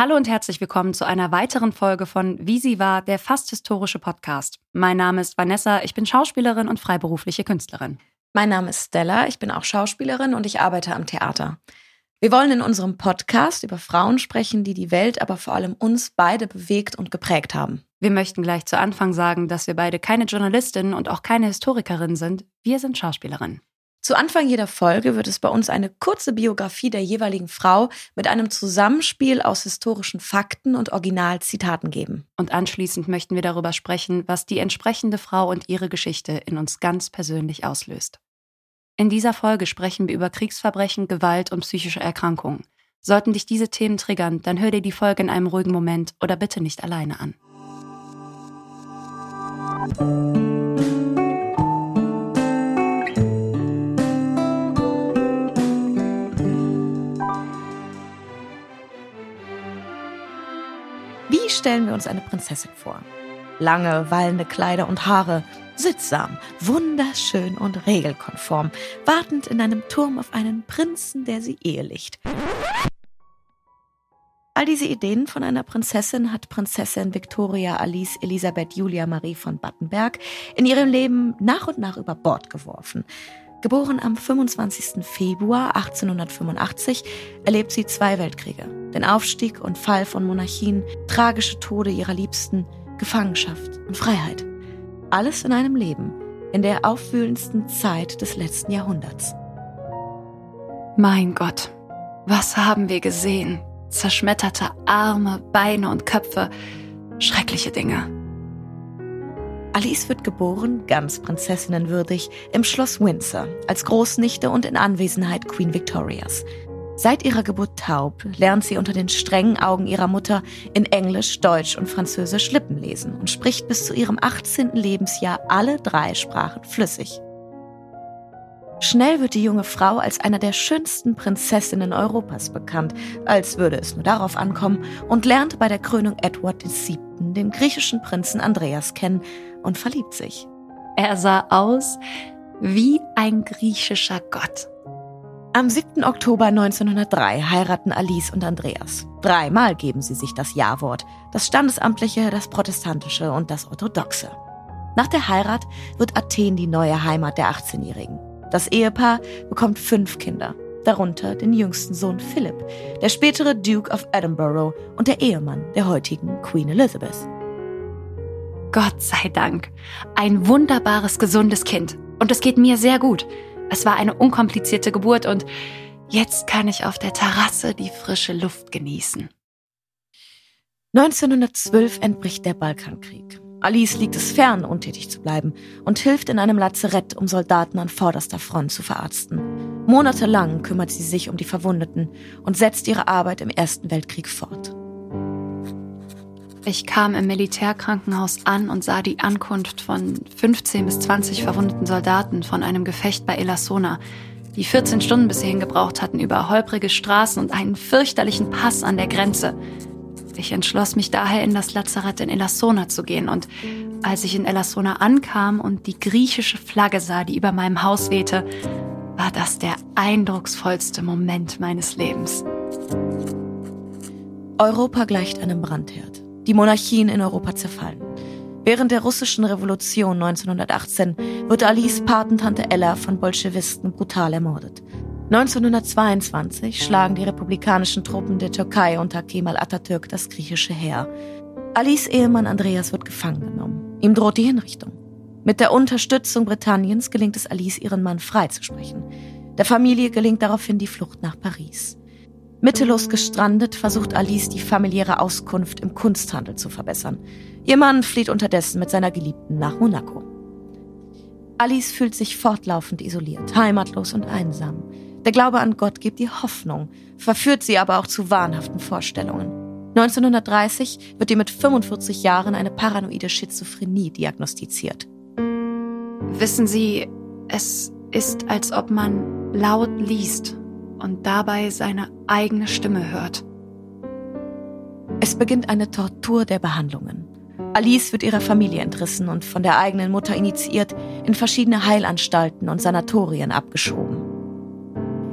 Hallo und herzlich willkommen zu einer weiteren Folge von Wie sie war, der fast historische Podcast. Mein Name ist Vanessa, ich bin Schauspielerin und freiberufliche Künstlerin. Mein Name ist Stella, ich bin auch Schauspielerin und ich arbeite am Theater. Wir wollen in unserem Podcast über Frauen sprechen, die die Welt, aber vor allem uns beide bewegt und geprägt haben. Wir möchten gleich zu Anfang sagen, dass wir beide keine Journalistin und auch keine Historikerin sind. Wir sind Schauspielerinnen. Zu Anfang jeder Folge wird es bei uns eine kurze Biografie der jeweiligen Frau mit einem Zusammenspiel aus historischen Fakten und Originalzitaten geben. Und anschließend möchten wir darüber sprechen, was die entsprechende Frau und ihre Geschichte in uns ganz persönlich auslöst. In dieser Folge sprechen wir über Kriegsverbrechen, Gewalt und psychische Erkrankungen. Sollten dich diese Themen triggern, dann hör dir die Folge in einem ruhigen Moment oder bitte nicht alleine an. Wie stellen wir uns eine Prinzessin vor? Lange, wallende Kleider und Haare, sittsam, wunderschön und regelkonform, wartend in einem Turm auf einen Prinzen, der sie ehelicht. All diese Ideen von einer Prinzessin hat Prinzessin Victoria Alice Elisabeth Julia Marie von Battenberg in ihrem Leben nach und nach über Bord geworfen. Geboren am 25. Februar 1885, erlebt sie zwei Weltkriege, den Aufstieg und Fall von Monarchien, tragische Tode ihrer Liebsten, Gefangenschaft und Freiheit. Alles in einem Leben, in der aufwühlendsten Zeit des letzten Jahrhunderts. Mein Gott, was haben wir gesehen? Zerschmetterte Arme, Beine und Köpfe, schreckliche Dinge. Alice wird geboren, ganz prinzessinnenwürdig, im Schloss Windsor, als Großnichte und in Anwesenheit Queen Victorias. Seit ihrer Geburt taub lernt sie unter den strengen Augen ihrer Mutter in Englisch, Deutsch und Französisch Lippen lesen und spricht bis zu ihrem 18. Lebensjahr alle drei Sprachen flüssig. Schnell wird die junge Frau als einer der schönsten Prinzessinnen Europas bekannt, als würde es nur darauf ankommen, und lernt bei der Krönung Edward VII. den griechischen Prinzen Andreas kennen und verliebt sich. Er sah aus wie ein griechischer Gott. Am 7. Oktober 1903 heiraten Alice und Andreas. Dreimal geben sie sich das Ja-Wort, das Standesamtliche, das Protestantische und das Orthodoxe. Nach der Heirat wird Athen die neue Heimat der 18-Jährigen. Das Ehepaar bekommt fünf Kinder, darunter den jüngsten Sohn Philip, der spätere Duke of Edinburgh und der Ehemann der heutigen Queen Elizabeth. Gott sei Dank. Ein wunderbares, gesundes Kind. Und es geht mir sehr gut. Es war eine unkomplizierte Geburt und jetzt kann ich auf der Terrasse die frische Luft genießen. 1912 entbricht der Balkankrieg. Alice liegt es fern, untätig zu bleiben und hilft in einem Lazarett, um Soldaten an vorderster Front zu verarzten. Monatelang kümmert sie sich um die Verwundeten und setzt ihre Arbeit im Ersten Weltkrieg fort. Ich kam im Militärkrankenhaus an und sah die Ankunft von 15 bis 20 verwundeten Soldaten von einem Gefecht bei Elassona, die 14 Stunden bis hierhin gebraucht hatten über holprige Straßen und einen fürchterlichen Pass an der Grenze. Ich entschloss mich daher, in das Lazarett in Elassona zu gehen. Und als ich in Elassona ankam und die griechische Flagge sah, die über meinem Haus wehte, war das der eindrucksvollste Moment meines Lebens. Europa gleicht einem Brandherd die Monarchien in Europa zerfallen. Während der russischen Revolution 1918 wird Alice Patentante Ella von Bolschewisten brutal ermordet. 1922 schlagen die republikanischen Truppen der Türkei unter Kemal Atatürk das griechische Heer. Alice Ehemann Andreas wird gefangen genommen. Ihm droht die Hinrichtung. Mit der Unterstützung Britanniens gelingt es Alice, ihren Mann freizusprechen. Der Familie gelingt daraufhin die Flucht nach Paris. Mittellos gestrandet versucht Alice die familiäre Auskunft im Kunsthandel zu verbessern. Ihr Mann flieht unterdessen mit seiner Geliebten nach Monaco. Alice fühlt sich fortlaufend isoliert, heimatlos und einsam. Der Glaube an Gott gibt ihr Hoffnung, verführt sie aber auch zu wahnhaften Vorstellungen. 1930 wird ihr mit 45 Jahren eine paranoide Schizophrenie diagnostiziert. Wissen Sie, es ist, als ob man laut liest und dabei seine eigene Stimme hört. Es beginnt eine Tortur der Behandlungen. Alice wird ihrer Familie entrissen und von der eigenen Mutter initiiert in verschiedene Heilanstalten und Sanatorien abgeschoben.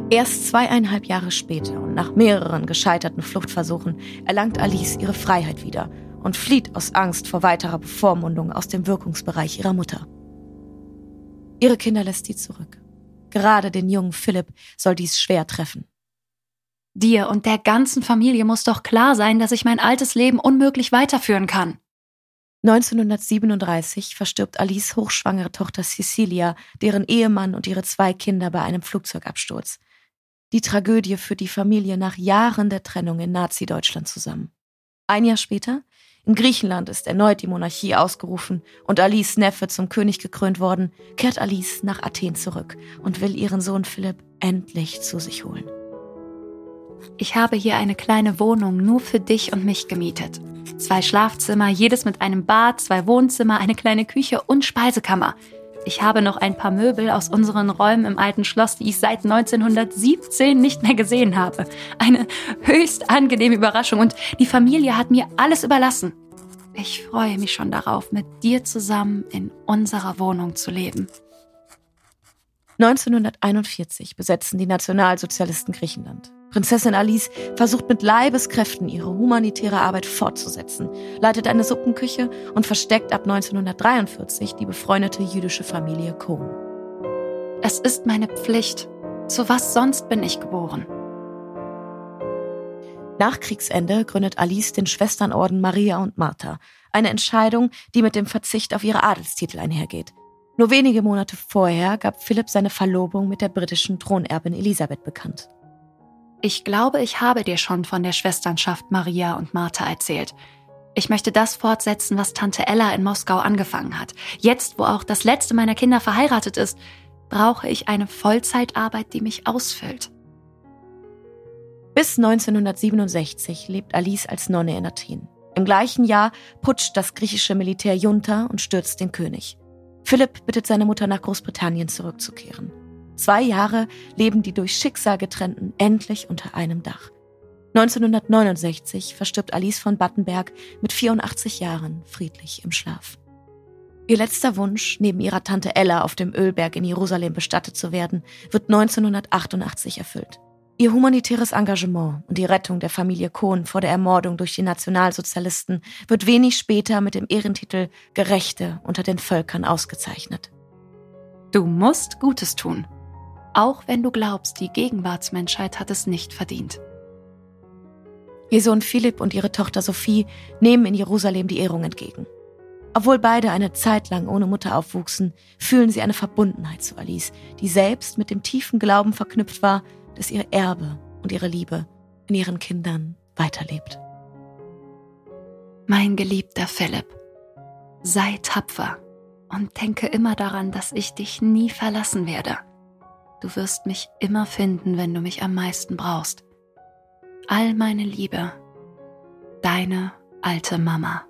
Erst zweieinhalb Jahre später und nach mehreren gescheiterten Fluchtversuchen erlangt Alice ihre Freiheit wieder und flieht aus Angst vor weiterer Bevormundung aus dem Wirkungsbereich ihrer Mutter. Ihre Kinder lässt sie zurück. Gerade den jungen Philipp soll dies schwer treffen. Dir und der ganzen Familie muss doch klar sein, dass ich mein altes Leben unmöglich weiterführen kann. 1937 verstirbt Alice hochschwangere Tochter Cecilia, deren Ehemann und ihre zwei Kinder bei einem Flugzeugabsturz. Die Tragödie führt die Familie nach Jahren der Trennung in Nazi-Deutschland zusammen. Ein Jahr später, in Griechenland ist erneut die Monarchie ausgerufen und Alice Neffe zum König gekrönt worden, kehrt Alice nach Athen zurück und will ihren Sohn Philipp endlich zu sich holen. Ich habe hier eine kleine Wohnung nur für dich und mich gemietet. Zwei Schlafzimmer, jedes mit einem Bad, zwei Wohnzimmer, eine kleine Küche und Speisekammer. Ich habe noch ein paar Möbel aus unseren Räumen im alten Schloss, die ich seit 1917 nicht mehr gesehen habe. Eine höchst angenehme Überraschung und die Familie hat mir alles überlassen. Ich freue mich schon darauf, mit dir zusammen in unserer Wohnung zu leben. 1941 besetzen die Nationalsozialisten Griechenland. Prinzessin Alice versucht mit Leibeskräften ihre humanitäre Arbeit fortzusetzen, leitet eine Suppenküche und versteckt ab 1943 die befreundete jüdische Familie Cohn. Es ist meine Pflicht. Zu was sonst bin ich geboren? Nach Kriegsende gründet Alice den Schwesternorden Maria und Martha, eine Entscheidung, die mit dem Verzicht auf ihre Adelstitel einhergeht. Nur wenige Monate vorher gab Philipp seine Verlobung mit der britischen Thronerbin Elisabeth bekannt. Ich glaube, ich habe dir schon von der Schwesternschaft Maria und Martha erzählt. Ich möchte das fortsetzen, was Tante Ella in Moskau angefangen hat. Jetzt, wo auch das letzte meiner Kinder verheiratet ist, brauche ich eine Vollzeitarbeit, die mich ausfüllt. Bis 1967 lebt Alice als Nonne in Athen. Im gleichen Jahr putscht das griechische Militär Junta und stürzt den König. Philipp bittet seine Mutter nach Großbritannien zurückzukehren. Zwei Jahre leben die durch Schicksal getrennten endlich unter einem Dach. 1969 verstirbt Alice von Battenberg mit 84 Jahren friedlich im Schlaf. Ihr letzter Wunsch, neben ihrer Tante Ella auf dem Ölberg in Jerusalem bestattet zu werden, wird 1988 erfüllt. Ihr humanitäres Engagement und die Rettung der Familie Kohn vor der Ermordung durch die Nationalsozialisten wird wenig später mit dem Ehrentitel Gerechte unter den Völkern ausgezeichnet. Du musst Gutes tun, auch wenn du glaubst, die Gegenwartsmenschheit hat es nicht verdient. Ihr Sohn Philipp und ihre Tochter Sophie nehmen in Jerusalem die Ehrung entgegen. Obwohl beide eine Zeit lang ohne Mutter aufwuchsen, fühlen sie eine Verbundenheit zu Alice, die selbst mit dem tiefen Glauben verknüpft war, dass ihr Erbe und ihre Liebe in ihren Kindern weiterlebt. Mein geliebter Philipp, sei tapfer und denke immer daran, dass ich dich nie verlassen werde. Du wirst mich immer finden, wenn du mich am meisten brauchst. All meine Liebe, deine alte Mama.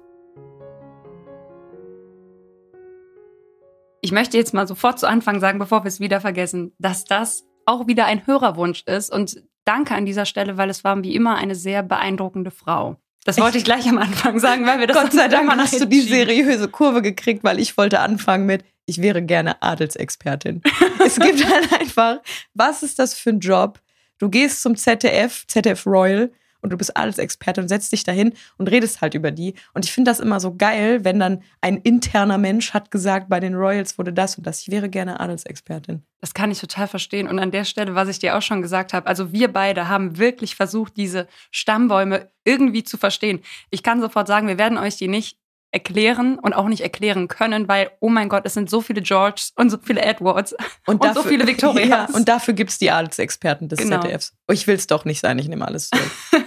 Ich möchte jetzt mal sofort zu Anfang sagen, bevor wir es wieder vergessen, dass das auch wieder ein Hörerwunsch ist. Und danke an dieser Stelle, weil es war wie immer eine sehr beeindruckende Frau. Das wollte ich gleich am Anfang sagen, weil wir das Gott sei Dank hast du die seriöse Kurve gekriegt, weil ich wollte anfangen mit ich wäre gerne Adelsexpertin. es gibt halt einfach, was ist das für ein Job? Du gehst zum ZDF, ZDF Royal und du bist Adelsexperte und setzt dich dahin und redest halt über die. Und ich finde das immer so geil, wenn dann ein interner Mensch hat gesagt, bei den Royals wurde das und das. Ich wäre gerne Adelsexpertin. Das kann ich total verstehen. Und an der Stelle, was ich dir auch schon gesagt habe, also wir beide haben wirklich versucht, diese Stammbäume irgendwie zu verstehen. Ich kann sofort sagen, wir werden euch die nicht erklären und auch nicht erklären können, weil, oh mein Gott, es sind so viele Georges und so viele Edwards und, und dafür, so viele Victorias. Ja, und dafür gibt es die Adelsexperten des genau. ZDFs. Oh, ich will es doch nicht sein, ich nehme alles zurück.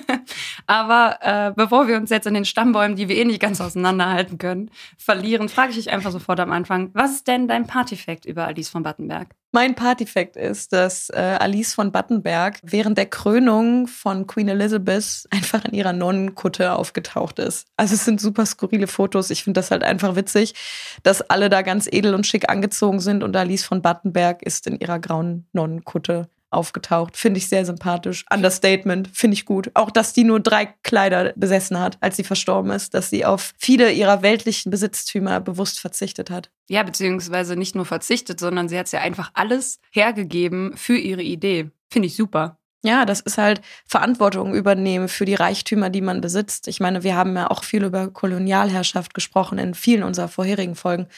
Aber äh, bevor wir uns jetzt in den Stammbäumen, die wir eh nicht ganz auseinanderhalten können, verlieren, frage ich dich einfach sofort am Anfang, was ist denn dein Partyfact über Alice von Battenberg? Mein Partyfact ist, dass äh, Alice von Battenberg während der Krönung von Queen Elizabeth einfach in ihrer Nonnenkutte aufgetaucht ist. Also es sind super skurrile Fotos. Ich finde das halt einfach witzig, dass alle da ganz edel und schick angezogen sind und Alice von Battenberg ist in ihrer grauen Nonnenkutte aufgetaucht. Finde ich sehr sympathisch. Understatement, finde ich gut. Auch, dass die nur drei Kleider besessen hat, als sie verstorben ist, dass sie auf viele ihrer weltlichen Besitztümer bewusst verzichtet hat. Ja, beziehungsweise nicht nur verzichtet, sondern sie hat ja einfach alles hergegeben für ihre Idee. Finde ich super. Ja, das ist halt Verantwortung übernehmen für die Reichtümer, die man besitzt. Ich meine, wir haben ja auch viel über Kolonialherrschaft gesprochen in vielen unserer vorherigen Folgen.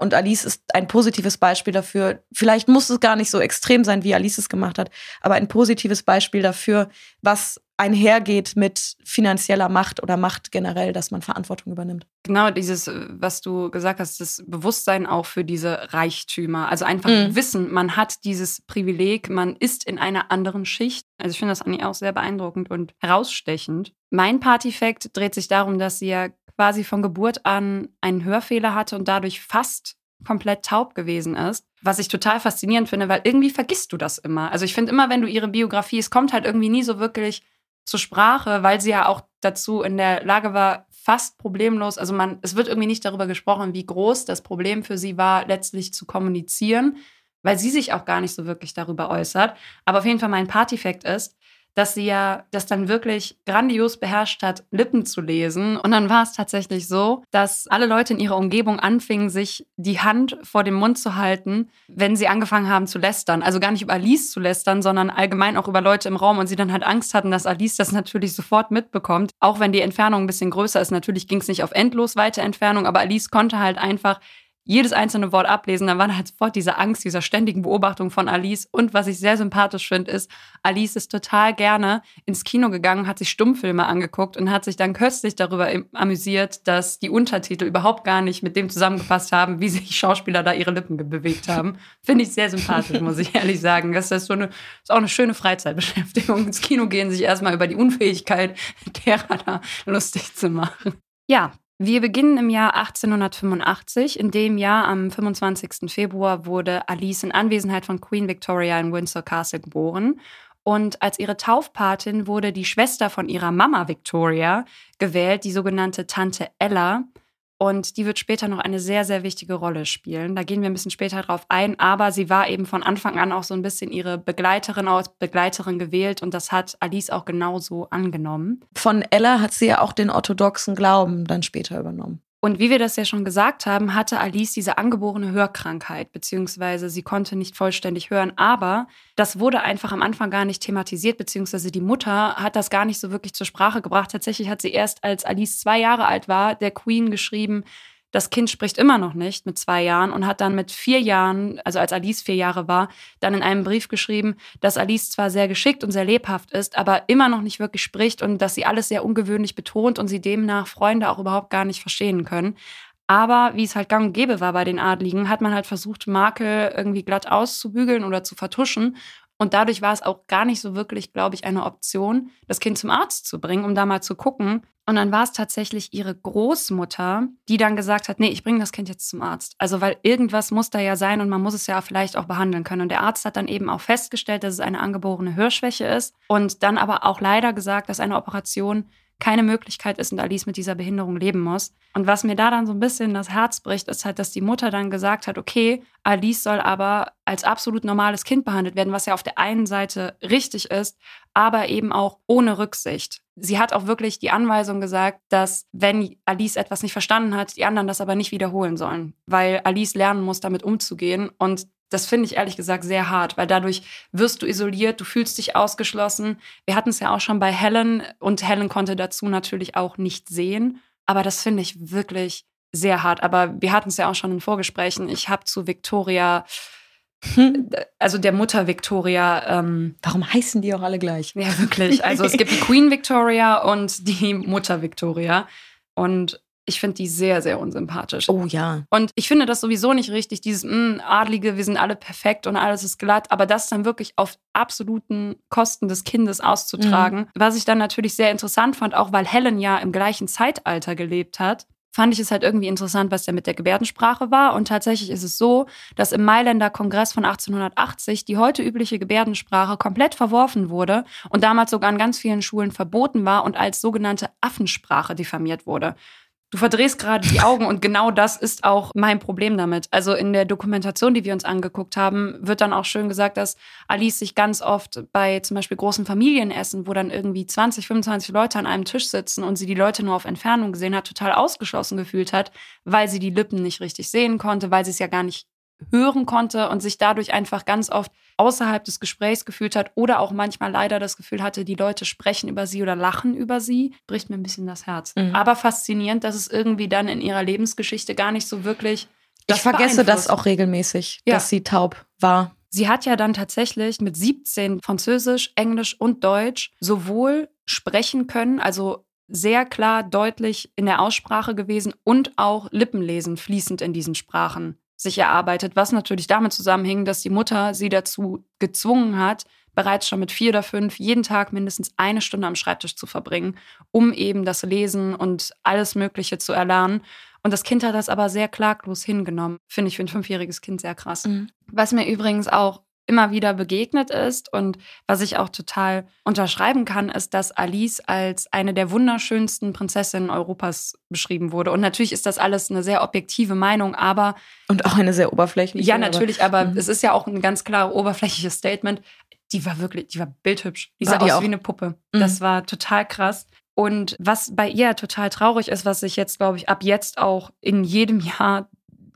Und Alice ist ein positives Beispiel dafür. Vielleicht muss es gar nicht so extrem sein, wie Alice es gemacht hat, aber ein positives Beispiel dafür, was einhergeht mit finanzieller Macht oder Macht generell, dass man Verantwortung übernimmt. Genau, dieses, was du gesagt hast, das Bewusstsein auch für diese Reichtümer. Also einfach mhm. wissen, man hat dieses Privileg, man ist in einer anderen Schicht. Also ich finde das eigentlich auch sehr beeindruckend und herausstechend. Mein Partyfact dreht sich darum, dass sie ja quasi von Geburt an einen Hörfehler hatte und dadurch fast komplett taub gewesen ist. Was ich total faszinierend finde, weil irgendwie vergisst du das immer. Also ich finde immer, wenn du ihre Biografie, es kommt halt irgendwie nie so wirklich zur Sprache, weil sie ja auch dazu in der Lage war, fast problemlos, also man, es wird irgendwie nicht darüber gesprochen, wie groß das Problem für sie war, letztlich zu kommunizieren, weil sie sich auch gar nicht so wirklich darüber äußert. Aber auf jeden Fall mein Partyfact ist, dass sie ja das dann wirklich grandios beherrscht hat, Lippen zu lesen. Und dann war es tatsächlich so, dass alle Leute in ihrer Umgebung anfingen, sich die Hand vor dem Mund zu halten, wenn sie angefangen haben zu lästern. Also gar nicht über Alice zu lästern, sondern allgemein auch über Leute im Raum. Und sie dann halt Angst hatten, dass Alice das natürlich sofort mitbekommt. Auch wenn die Entfernung ein bisschen größer ist. Natürlich ging es nicht auf endlos weite Entfernung, aber Alice konnte halt einfach jedes einzelne Wort ablesen, dann war halt sofort diese Angst, dieser ständigen Beobachtung von Alice. Und was ich sehr sympathisch finde, ist, Alice ist total gerne ins Kino gegangen, hat sich Stummfilme angeguckt und hat sich dann köstlich darüber amüsiert, dass die Untertitel überhaupt gar nicht mit dem zusammengepasst haben, wie sich Schauspieler da ihre Lippen bewegt haben. Finde ich sehr sympathisch, muss ich ehrlich sagen. Das ist, so eine, ist auch eine schöne Freizeitbeschäftigung. Ins Kino gehen, sich erstmal über die Unfähigkeit derer da lustig zu machen. Ja, wir beginnen im Jahr 1885. In dem Jahr, am 25. Februar, wurde Alice in Anwesenheit von Queen Victoria in Windsor Castle geboren. Und als ihre Taufpatin wurde die Schwester von ihrer Mama Victoria gewählt, die sogenannte Tante Ella. Und die wird später noch eine sehr, sehr wichtige Rolle spielen. Da gehen wir ein bisschen später drauf ein. Aber sie war eben von Anfang an auch so ein bisschen ihre Begleiterin aus Begleiterin gewählt. Und das hat Alice auch genauso angenommen. Von Ella hat sie ja auch den orthodoxen Glauben dann später übernommen. Und wie wir das ja schon gesagt haben, hatte Alice diese angeborene Hörkrankheit, beziehungsweise sie konnte nicht vollständig hören. Aber das wurde einfach am Anfang gar nicht thematisiert, beziehungsweise die Mutter hat das gar nicht so wirklich zur Sprache gebracht. Tatsächlich hat sie erst, als Alice zwei Jahre alt war, der Queen geschrieben, das Kind spricht immer noch nicht mit zwei Jahren und hat dann mit vier Jahren, also als Alice vier Jahre war, dann in einem Brief geschrieben, dass Alice zwar sehr geschickt und sehr lebhaft ist, aber immer noch nicht wirklich spricht und dass sie alles sehr ungewöhnlich betont und sie demnach Freunde auch überhaupt gar nicht verstehen können. Aber wie es halt gang und gäbe war bei den Adligen, hat man halt versucht, Makel irgendwie glatt auszubügeln oder zu vertuschen. Und dadurch war es auch gar nicht so wirklich, glaube ich, eine Option, das Kind zum Arzt zu bringen, um da mal zu gucken. Und dann war es tatsächlich ihre Großmutter, die dann gesagt hat, nee, ich bringe das Kind jetzt zum Arzt. Also weil irgendwas muss da ja sein und man muss es ja vielleicht auch behandeln können. Und der Arzt hat dann eben auch festgestellt, dass es eine angeborene Hörschwäche ist und dann aber auch leider gesagt, dass eine Operation keine Möglichkeit ist und Alice mit dieser Behinderung leben muss. Und was mir da dann so ein bisschen das Herz bricht, ist halt, dass die Mutter dann gesagt hat, okay, Alice soll aber als absolut normales Kind behandelt werden, was ja auf der einen Seite richtig ist, aber eben auch ohne Rücksicht. Sie hat auch wirklich die Anweisung gesagt, dass wenn Alice etwas nicht verstanden hat, die anderen das aber nicht wiederholen sollen, weil Alice lernen muss, damit umzugehen. Und das finde ich ehrlich gesagt sehr hart, weil dadurch wirst du isoliert, du fühlst dich ausgeschlossen. Wir hatten es ja auch schon bei Helen und Helen konnte dazu natürlich auch nicht sehen. Aber das finde ich wirklich sehr hart. Aber wir hatten es ja auch schon in Vorgesprächen. Ich habe zu Victoria, hm. also der Mutter Victoria. Ähm, Warum heißen die auch alle gleich? Ja, wirklich. Also es gibt die Queen Victoria und die Mutter Victoria. Und ich finde die sehr, sehr unsympathisch. Oh ja. Und ich finde das sowieso nicht richtig, dieses mh, hm, Adlige, wir sind alle perfekt und alles ist glatt, aber das dann wirklich auf absoluten Kosten des Kindes auszutragen, mhm. was ich dann natürlich sehr interessant fand, auch weil Helen ja im gleichen Zeitalter gelebt hat fand ich es halt irgendwie interessant, was da mit der Gebärdensprache war. Und tatsächlich ist es so, dass im Mailänder Kongress von 1880 die heute übliche Gebärdensprache komplett verworfen wurde und damals sogar an ganz vielen Schulen verboten war und als sogenannte Affensprache diffamiert wurde. Du verdrehst gerade die Augen und genau das ist auch mein Problem damit. Also in der Dokumentation, die wir uns angeguckt haben, wird dann auch schön gesagt, dass Alice sich ganz oft bei zum Beispiel großen Familienessen, wo dann irgendwie 20, 25 Leute an einem Tisch sitzen und sie die Leute nur auf Entfernung gesehen hat, total ausgeschlossen gefühlt hat, weil sie die Lippen nicht richtig sehen konnte, weil sie es ja gar nicht hören konnte und sich dadurch einfach ganz oft außerhalb des Gesprächs gefühlt hat oder auch manchmal leider das Gefühl hatte, die Leute sprechen über sie oder lachen über sie, bricht mir ein bisschen das Herz. Mhm. Aber faszinierend, dass es irgendwie dann in ihrer Lebensgeschichte gar nicht so wirklich. ich vergesse das auch regelmäßig, ja. dass sie taub war. Sie hat ja dann tatsächlich mit 17 Französisch, Englisch und Deutsch sowohl sprechen können, also sehr klar, deutlich in der Aussprache gewesen und auch Lippenlesen fließend in diesen Sprachen sich erarbeitet, was natürlich damit zusammenhing, dass die Mutter sie dazu gezwungen hat, bereits schon mit vier oder fünf jeden Tag mindestens eine Stunde am Schreibtisch zu verbringen, um eben das Lesen und alles Mögliche zu erlernen. Und das Kind hat das aber sehr klaglos hingenommen. Finde ich für ein fünfjähriges Kind sehr krass. Mhm. Was mir übrigens auch immer wieder begegnet ist und was ich auch total unterschreiben kann, ist, dass Alice als eine der wunderschönsten Prinzessinnen Europas beschrieben wurde. Und natürlich ist das alles eine sehr objektive Meinung, aber. Und auch eine sehr oberflächliche. Ja, natürlich, aber, aber mhm. es ist ja auch ein ganz klar oberflächliches Statement. Die war wirklich, die war bildhübsch. Die war sah die aus auch? wie eine Puppe. Mhm. Das war total krass. Und was bei ihr total traurig ist, was sich jetzt, glaube ich, ab jetzt auch in jedem Jahr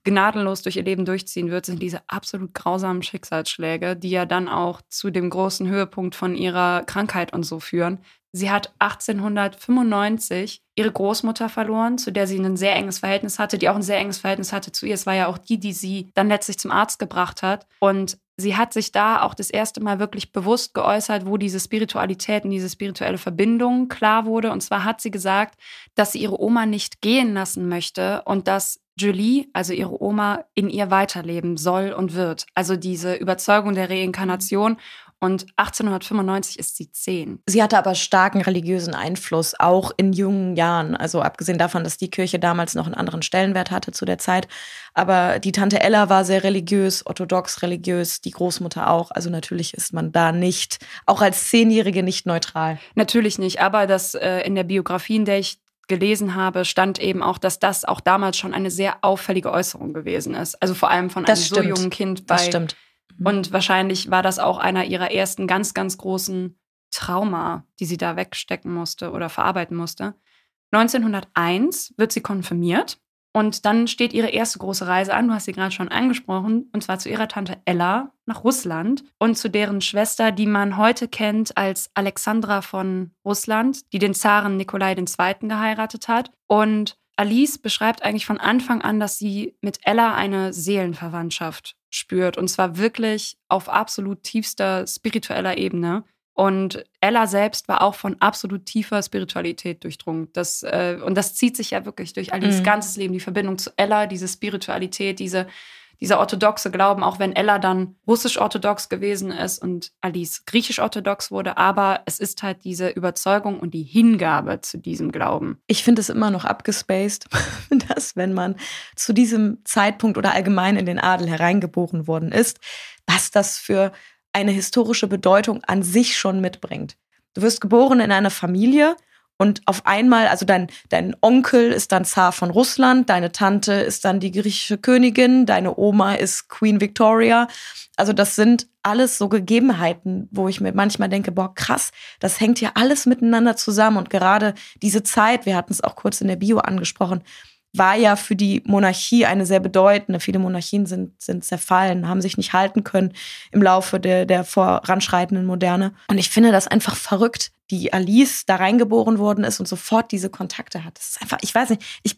gnadenlos durch ihr Leben durchziehen wird, sind diese absolut grausamen Schicksalsschläge, die ja dann auch zu dem großen Höhepunkt von ihrer Krankheit und so führen. Sie hat 1895 ihre Großmutter verloren, zu der sie ein sehr enges Verhältnis hatte, die auch ein sehr enges Verhältnis hatte zu ihr. Es war ja auch die, die sie dann letztlich zum Arzt gebracht hat. Und sie hat sich da auch das erste Mal wirklich bewusst geäußert, wo diese Spiritualität und diese spirituelle Verbindung klar wurde. Und zwar hat sie gesagt, dass sie ihre Oma nicht gehen lassen möchte und dass Julie, also ihre Oma, in ihr weiterleben soll und wird. Also diese Überzeugung der Reinkarnation. Und 1895 ist sie zehn. Sie hatte aber starken religiösen Einfluss, auch in jungen Jahren. Also abgesehen davon, dass die Kirche damals noch einen anderen Stellenwert hatte zu der Zeit. Aber die Tante Ella war sehr religiös, orthodox religiös, die Großmutter auch. Also natürlich ist man da nicht, auch als Zehnjährige nicht neutral. Natürlich nicht, aber das äh, in der Biografie, in der ich gelesen habe, stand eben auch, dass das auch damals schon eine sehr auffällige Äußerung gewesen ist. Also vor allem von einem so jungen Kind bei. Das stimmt. Mhm. Und wahrscheinlich war das auch einer ihrer ersten ganz, ganz großen Trauma, die sie da wegstecken musste oder verarbeiten musste. 1901 wird sie konfirmiert und dann steht ihre erste große Reise an, du hast sie gerade schon angesprochen, und zwar zu ihrer Tante Ella nach Russland und zu deren Schwester, die man heute kennt als Alexandra von Russland, die den Zaren Nikolai II. geheiratet hat. Und Alice beschreibt eigentlich von Anfang an, dass sie mit Ella eine Seelenverwandtschaft spürt. Und zwar wirklich auf absolut tiefster spiritueller Ebene. Und Ella selbst war auch von absolut tiefer Spiritualität durchdrungen. Das, äh, und das zieht sich ja wirklich durch Alice mhm. ganzes Leben. Die Verbindung zu Ella, diese Spiritualität, diese, dieser orthodoxe Glauben, auch wenn Ella dann russisch-orthodox gewesen ist und Alice griechisch-orthodox wurde. Aber es ist halt diese Überzeugung und die Hingabe zu diesem Glauben. Ich finde es immer noch abgespaced, dass wenn man zu diesem Zeitpunkt oder allgemein in den Adel hereingeboren worden ist, was das für eine historische Bedeutung an sich schon mitbringt. Du wirst geboren in einer Familie und auf einmal, also dein, dein Onkel ist dann Zar von Russland, deine Tante ist dann die griechische Königin, deine Oma ist Queen Victoria. Also das sind alles so Gegebenheiten, wo ich mir manchmal denke, boah, krass, das hängt ja alles miteinander zusammen. Und gerade diese Zeit, wir hatten es auch kurz in der Bio angesprochen, war ja für die Monarchie eine sehr bedeutende. Viele Monarchien sind, sind zerfallen, haben sich nicht halten können im Laufe der, der voranschreitenden Moderne. Und ich finde das einfach verrückt, die Alice da reingeboren worden ist und sofort diese Kontakte hat. Das ist einfach, ich weiß nicht, ich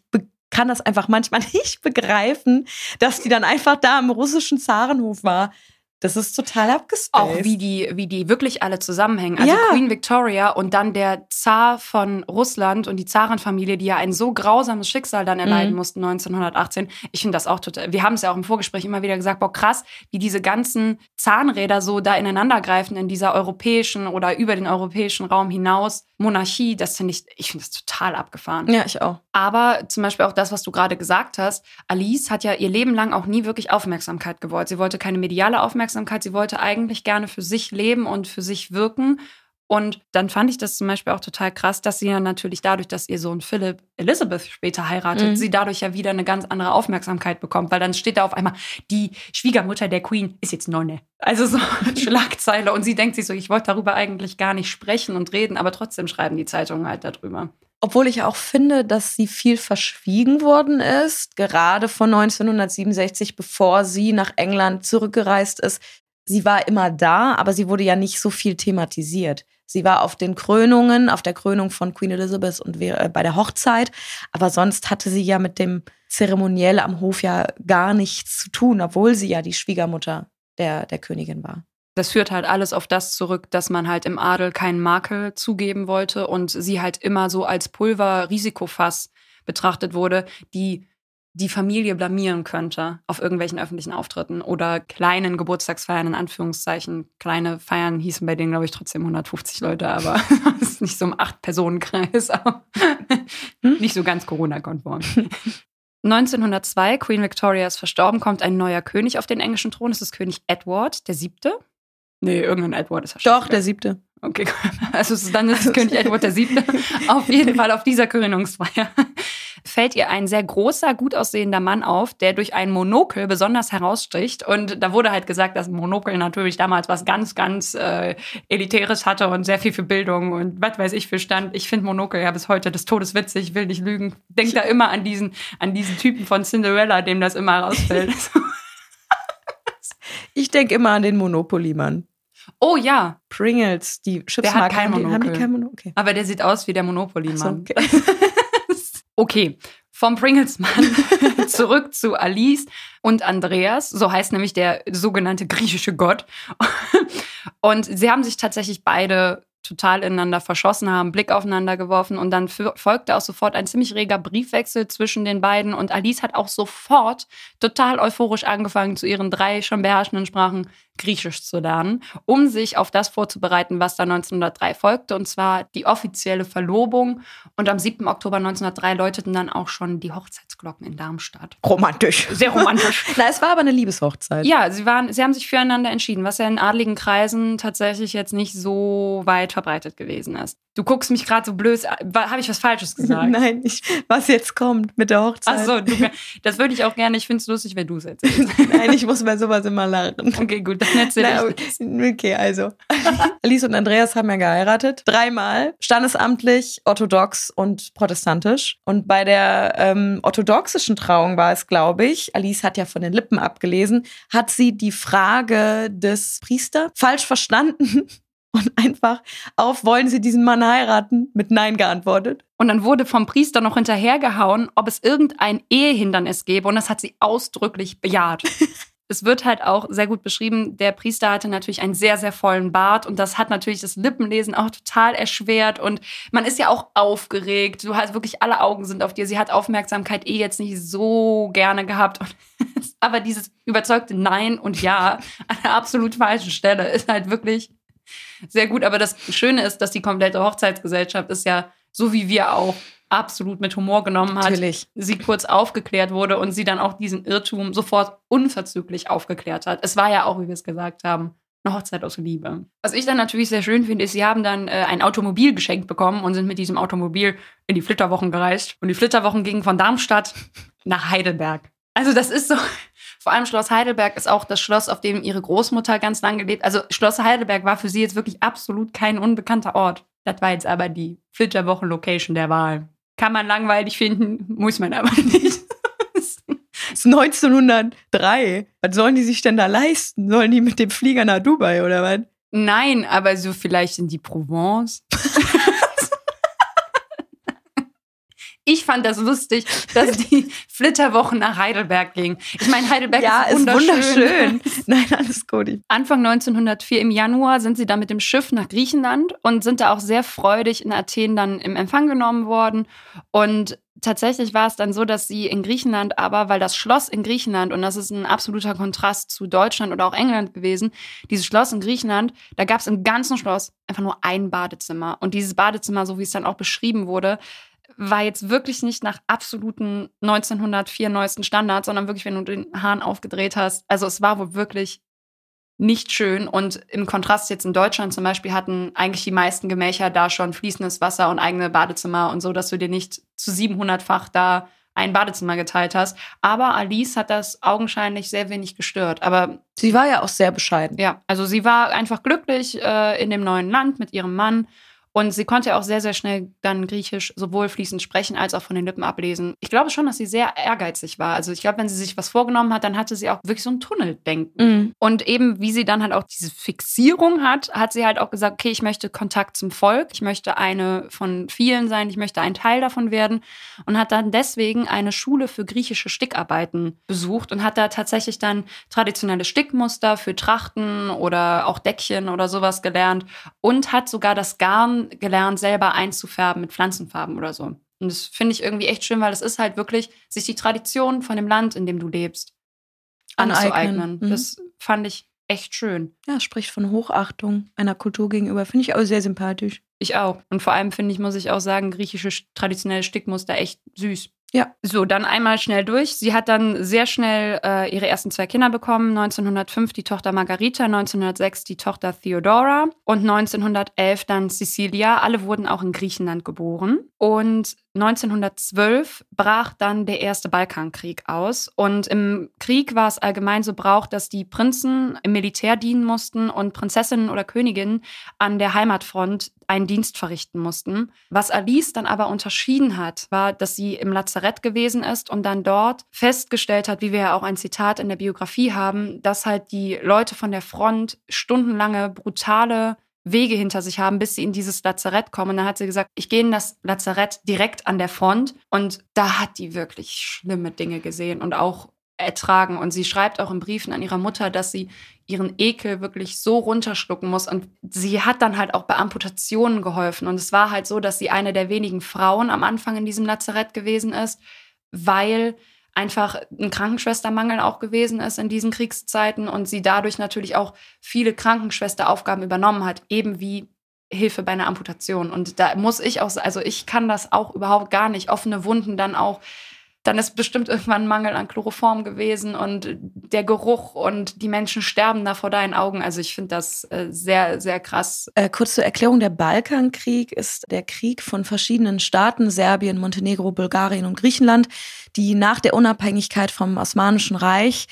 kann das einfach manchmal nicht begreifen, dass die dann einfach da im russischen Zarenhof war. Das ist total abgespaced. Auch wie die, wie die wirklich alle zusammenhängen. Also ja. Queen Victoria und dann der Zar von Russland und die Zarenfamilie, die ja ein so grausames Schicksal dann erleiden mhm. mussten 1918. Ich finde das auch total. Wir haben es ja auch im Vorgespräch immer wieder gesagt, boah, krass, wie diese ganzen Zahnräder so da ineinander greifen in dieser europäischen oder über den europäischen Raum hinaus. Monarchie, das finde ich, ich finde das total abgefahren. Ja, ich auch. Aber zum Beispiel auch das, was du gerade gesagt hast, Alice hat ja ihr Leben lang auch nie wirklich Aufmerksamkeit gewollt. Sie wollte keine mediale Aufmerksamkeit, sie wollte eigentlich gerne für sich leben und für sich wirken. Und dann fand ich das zum Beispiel auch total krass, dass sie ja natürlich dadurch, dass ihr Sohn Philipp Elizabeth später heiratet, mhm. sie dadurch ja wieder eine ganz andere Aufmerksamkeit bekommt, weil dann steht da auf einmal, die Schwiegermutter der Queen ist jetzt Nonne. Also so Schlagzeile. Und sie denkt sich so, ich wollte darüber eigentlich gar nicht sprechen und reden, aber trotzdem schreiben die Zeitungen halt darüber. Obwohl ich auch finde, dass sie viel verschwiegen worden ist, gerade von 1967, bevor sie nach England zurückgereist ist. Sie war immer da, aber sie wurde ja nicht so viel thematisiert. Sie war auf den Krönungen, auf der Krönung von Queen Elizabeth und äh, bei der Hochzeit, aber sonst hatte sie ja mit dem Zeremoniell am Hof ja gar nichts zu tun, obwohl sie ja die Schwiegermutter der, der Königin war. Das führt halt alles auf das zurück, dass man halt im Adel keinen Makel zugeben wollte und sie halt immer so als Pulver-Risikofass betrachtet wurde, die die Familie blamieren könnte auf irgendwelchen öffentlichen Auftritten oder kleinen Geburtstagsfeiern in Anführungszeichen. Kleine Feiern hießen bei denen, glaube ich, trotzdem 150 Leute, aber es ist nicht so ein Acht-Personen-Kreis, hm? nicht so ganz Corona-konform. 1902, Queen Victoria ist verstorben, kommt ein neuer König auf den englischen Thron. Das ist König Edward, der siebte. Nee, irgendein Edward ist ja Doch, der siebte. Okay, also dann ist es König Edward der siebte. Auf jeden Fall auf dieser Krönungsfeier fällt ihr ein sehr großer, gut aussehender Mann auf, der durch ein Monokel besonders heraussticht. Und da wurde halt gesagt, dass Monokel natürlich damals was ganz, ganz äh, Elitäres hatte und sehr viel für Bildung und was weiß ich für Stand. Ich finde Monokel ja bis heute des Todes witzig, will nicht lügen. Denk da immer an diesen, an diesen Typen von Cinderella, dem das immer rausfällt. Ich denke immer an den Monopoly-Mann. Oh ja. Pringles, die Chipsmarken. Der hat kein Monokel. Haben die kein Monokel? Okay. Aber der sieht aus wie der Monopoly-Mann. So, okay. Okay, vom Pringles-Mann zurück zu Alice und Andreas. So heißt nämlich der sogenannte griechische Gott. Und sie haben sich tatsächlich beide total ineinander verschossen haben, Blick aufeinander geworfen und dann folgte auch sofort ein ziemlich reger Briefwechsel zwischen den beiden und Alice hat auch sofort total euphorisch angefangen, zu ihren drei schon beherrschenden Sprachen Griechisch zu lernen, um sich auf das vorzubereiten, was da 1903 folgte, und zwar die offizielle Verlobung. Und am 7. Oktober 1903 läuteten dann auch schon die Hochzeitsglocken in Darmstadt. Romantisch. Sehr romantisch. Na, es war aber eine Liebeshochzeit. Ja, sie, waren, sie haben sich füreinander entschieden, was ja in adligen Kreisen tatsächlich jetzt nicht so weit verbreitet gewesen ist. Du guckst mich gerade so blöd. Habe ich was Falsches gesagt? Nein, ich, was jetzt kommt mit der Hochzeit. Ach so, du, das würde ich auch gerne. Ich finde es lustig, wenn du es erzählst. Nein, ich muss bei sowas immer lachen. Okay, gut, dann erzähl ich. Okay, also. Alice und Andreas haben ja geheiratet. Dreimal. Standesamtlich, orthodox und protestantisch. Und bei der ähm, orthodoxischen Trauung war es, glaube ich, Alice hat ja von den Lippen abgelesen, hat sie die Frage des Priester falsch verstanden und einfach auf, wollen Sie diesen Mann heiraten? mit Nein geantwortet. Und dann wurde vom Priester noch hinterhergehauen, ob es irgendein Ehehindernis gäbe. Und das hat sie ausdrücklich bejaht. es wird halt auch sehr gut beschrieben, der Priester hatte natürlich einen sehr, sehr vollen Bart und das hat natürlich das Lippenlesen auch total erschwert und man ist ja auch aufgeregt. Du hast wirklich alle Augen sind auf dir. Sie hat Aufmerksamkeit eh jetzt nicht so gerne gehabt. aber dieses überzeugte Nein und Ja an der absolut falschen Stelle ist halt wirklich sehr gut. Aber das Schöne ist, dass die komplette Hochzeitsgesellschaft ist ja so wie wir auch absolut mit Humor genommen hat, Natürlich. sie kurz aufgeklärt wurde und sie dann auch diesen Irrtum sofort unverzüglich aufgeklärt hat. Es war ja auch, wie wir es gesagt haben, eine Hochzeit aus Liebe. Was ich dann natürlich sehr schön finde, ist, sie haben dann äh, ein Automobil geschenkt bekommen und sind mit diesem Automobil in die Flitterwochen gereist. Und die Flitterwochen gingen von Darmstadt nach Heidelberg. Also das ist so, vor allem Schloss Heidelberg ist auch das Schloss, auf dem ihre Großmutter ganz lange gelebt. Also Schloss Heidelberg war für sie jetzt wirklich absolut kein unbekannter Ort. Das war jetzt aber die Flitterwochen-Location der Wahl. Kann man langweilig finden, muss man aber nicht. Das ist 1903. Was sollen die sich denn da leisten? Sollen die mit dem Flieger nach Dubai oder was? Nein, aber so vielleicht in die Provence. ich fand das lustig, dass die Flitterwochen nach Heidelberg gingen. Ich meine, Heidelberg ja, ist, wunderschön. ist wunderschön. Nein, alles gut. Anfang 1904 im Januar sind sie dann mit dem Schiff nach Griechenland und sind da auch sehr freudig in Athen dann im Empfang genommen worden. Und tatsächlich war es dann so, dass sie in Griechenland aber, weil das Schloss in Griechenland, und das ist ein absoluter Kontrast zu Deutschland oder auch England gewesen, dieses Schloss in Griechenland, da gab es im ganzen Schloss einfach nur ein Badezimmer. Und dieses Badezimmer, so wie es dann auch beschrieben wurde, war jetzt wirklich nicht nach absoluten 1904 neuesten Standards, sondern wirklich, wenn du den Hahn aufgedreht hast. Also es war wohl wirklich nicht schön. Und im Kontrast jetzt in Deutschland zum Beispiel hatten eigentlich die meisten Gemächer da schon fließendes Wasser und eigene Badezimmer und so, dass du dir nicht zu 700-fach da ein Badezimmer geteilt hast. Aber Alice hat das augenscheinlich sehr wenig gestört. Aber sie war ja auch sehr bescheiden. Ja, also sie war einfach glücklich äh, in dem neuen Land mit ihrem Mann Und sie konnte auch sehr, sehr schnell dann Griechisch sowohl fließend sprechen als auch von den Lippen ablesen. Ich glaube schon, dass sie sehr ehrgeizig war. Also ich glaube, wenn sie sich was vorgenommen hat, dann hatte sie auch wirklich so ein Tunneldenken. Mhm. Und eben, wie sie dann halt auch diese Fixierung hat, hat sie halt auch gesagt, okay, ich möchte Kontakt zum Volk, ich möchte eine von vielen sein, ich möchte ein Teil davon werden. Und hat dann deswegen eine Schule für griechische Stickarbeiten besucht und hat da tatsächlich dann traditionelle Stickmuster für Trachten oder auch Deckchen oder sowas gelernt und hat sogar das Garn gelernt, selber einzufärben mit Pflanzenfarben oder so. Und das finde ich irgendwie echt schön, weil es ist halt wirklich, sich die Tradition von dem Land, in dem du lebst, anzueignen. Mhm. Das fand ich echt schön. Ja, spricht von Hochachtung einer Kultur gegenüber. Finde ich auch sehr sympathisch. Ich auch. Und vor allem finde ich, muss ich auch sagen, griechische traditionelle Stickmuster echt süß. Ja. So, dann einmal schnell durch. Sie hat dann sehr schnell äh, ihre ersten zwei Kinder bekommen. 1905 die Tochter Margarita, 1906 die Tochter Theodora und 1911 dann Cecilia. Alle wurden auch in Griechenland geboren. Und 1912 brach dann der erste Balkankrieg aus. Und im Krieg war es allgemein so Brauch, dass die Prinzen im Militär dienen mussten und Prinzessinnen oder Königinnen an der Heimatfront einen Dienst verrichten mussten. Was Alice dann aber unterschieden hat, war, dass sie im Lazarett gewesen ist und dann dort festgestellt hat, wie wir ja auch ein Zitat in der Biografie haben, dass halt die Leute von der Front stundenlange brutale Wege hinter sich haben, bis sie in dieses Lazarett kommen. Und dann hat sie gesagt, ich gehe in das Lazarett direkt an der Front. Und da hat die wirklich schlimme Dinge gesehen und auch ertragen. Und sie schreibt auch in Briefen an ihrer Mutter, dass sie ihren Ekel wirklich so runterschlucken muss. Und sie hat dann halt auch bei Amputationen geholfen. Und es war halt so, dass sie eine der wenigen Frauen am Anfang in diesem Lazarett gewesen ist, weil einfach ein Krankenschwestermangel auch gewesen ist in diesen Kriegszeiten und sie dadurch natürlich auch viele Krankenschwesteraufgaben übernommen hat, eben wie Hilfe bei einer Amputation. Und da muss ich auch, also ich kann das auch überhaupt gar nicht, offene Wunden dann auch dann ist bestimmt irgendwann ein Mangel an Chloroform gewesen und der Geruch und die Menschen sterben da vor deinen Augen. Also ich finde das äh, sehr, sehr krass. Äh, kurz zur Erklärung, der Balkankrieg ist der Krieg von verschiedenen Staaten, Serbien, Montenegro, Bulgarien und Griechenland, die nach der Unabhängigkeit vom Osmanischen Reich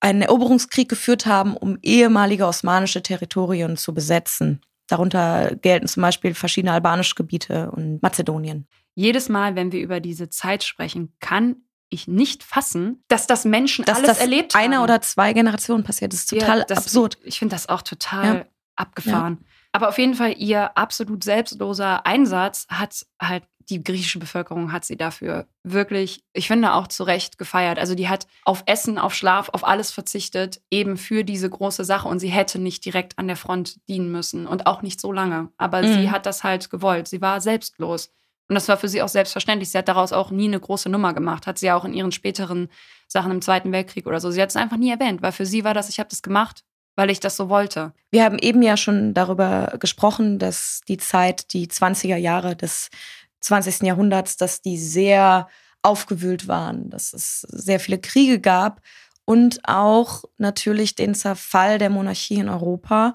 einen Eroberungskrieg geführt haben, um ehemalige osmanische Territorien zu besetzen. Darunter gelten zum Beispiel verschiedene albanische Gebiete und Mazedonien. Jedes Mal, wenn wir über diese Zeit sprechen, kann ich nicht fassen, dass das Menschen dass alles das erlebt haben. Eine oder zwei Generationen passiert. Das ist total ja, das, absurd. Ich finde das auch total ja. abgefahren. Ja. Aber auf jeden Fall ihr absolut selbstloser Einsatz hat halt die griechische Bevölkerung hat sie dafür wirklich, ich finde auch zu Recht gefeiert. Also die hat auf Essen, auf Schlaf, auf alles verzichtet, eben für diese große Sache. Und sie hätte nicht direkt an der Front dienen müssen und auch nicht so lange. Aber mhm. sie hat das halt gewollt. Sie war selbstlos. Und das war für sie auch selbstverständlich. Sie hat daraus auch nie eine große Nummer gemacht. Hat sie ja auch in ihren späteren Sachen im Zweiten Weltkrieg oder so. Sie hat es einfach nie erwähnt, weil für sie war das, ich habe das gemacht, weil ich das so wollte. Wir haben eben ja schon darüber gesprochen, dass die Zeit, die 20er Jahre des 20. Jahrhunderts, dass die sehr aufgewühlt waren, dass es sehr viele Kriege gab und auch natürlich den Zerfall der Monarchie in Europa.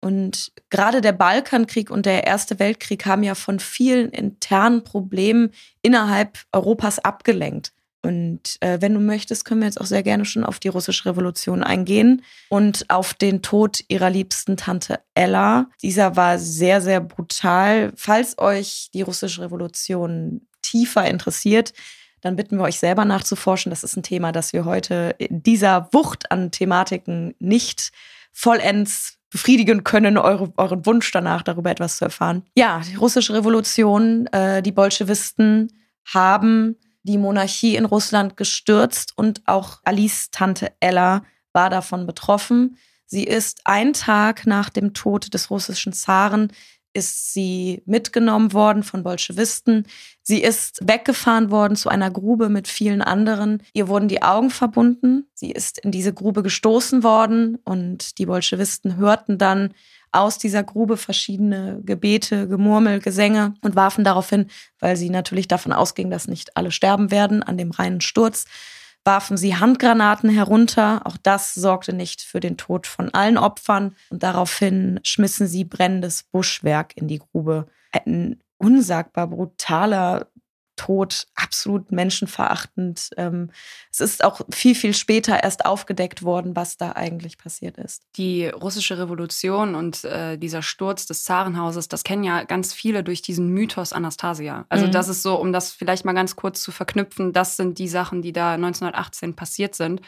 Und gerade der Balkankrieg und der Erste Weltkrieg haben ja von vielen internen Problemen innerhalb Europas abgelenkt. Und äh, wenn du möchtest, können wir jetzt auch sehr gerne schon auf die russische Revolution eingehen und auf den Tod ihrer liebsten Tante Ella. Dieser war sehr, sehr brutal. Falls euch die russische Revolution tiefer interessiert, dann bitten wir euch selber nachzuforschen. Das ist ein Thema, das wir heute in dieser Wucht an Thematiken nicht vollends befriedigen können, eure, euren Wunsch danach, darüber etwas zu erfahren. Ja, die russische Revolution, äh, die Bolschewisten haben die Monarchie in Russland gestürzt und auch Alice Tante Ella war davon betroffen. Sie ist einen Tag nach dem Tod des russischen Zaren ist sie mitgenommen worden von Bolschewisten. Sie ist weggefahren worden zu einer Grube mit vielen anderen. Ihr wurden die Augen verbunden. Sie ist in diese Grube gestoßen worden und die Bolschewisten hörten dann aus dieser Grube verschiedene Gebete, Gemurmel, Gesänge und warfen darauf hin, weil sie natürlich davon ausgingen, dass nicht alle sterben werden an dem reinen Sturz, warfen sie Handgranaten herunter. Auch das sorgte nicht für den Tod von allen Opfern. Und daraufhin schmissen sie brennendes Buschwerk in die Grube. Ein unsagbar brutaler Tod absolut menschenverachtend. Ähm, es ist auch viel, viel später erst aufgedeckt worden, was da eigentlich passiert ist. Die russische Revolution und äh, dieser Sturz des Zarenhauses, das kennen ja ganz viele durch diesen Mythos Anastasia. Also mhm. das ist so, um das vielleicht mal ganz kurz zu verknüpfen, das sind die Sachen, die da 1918 passiert sind.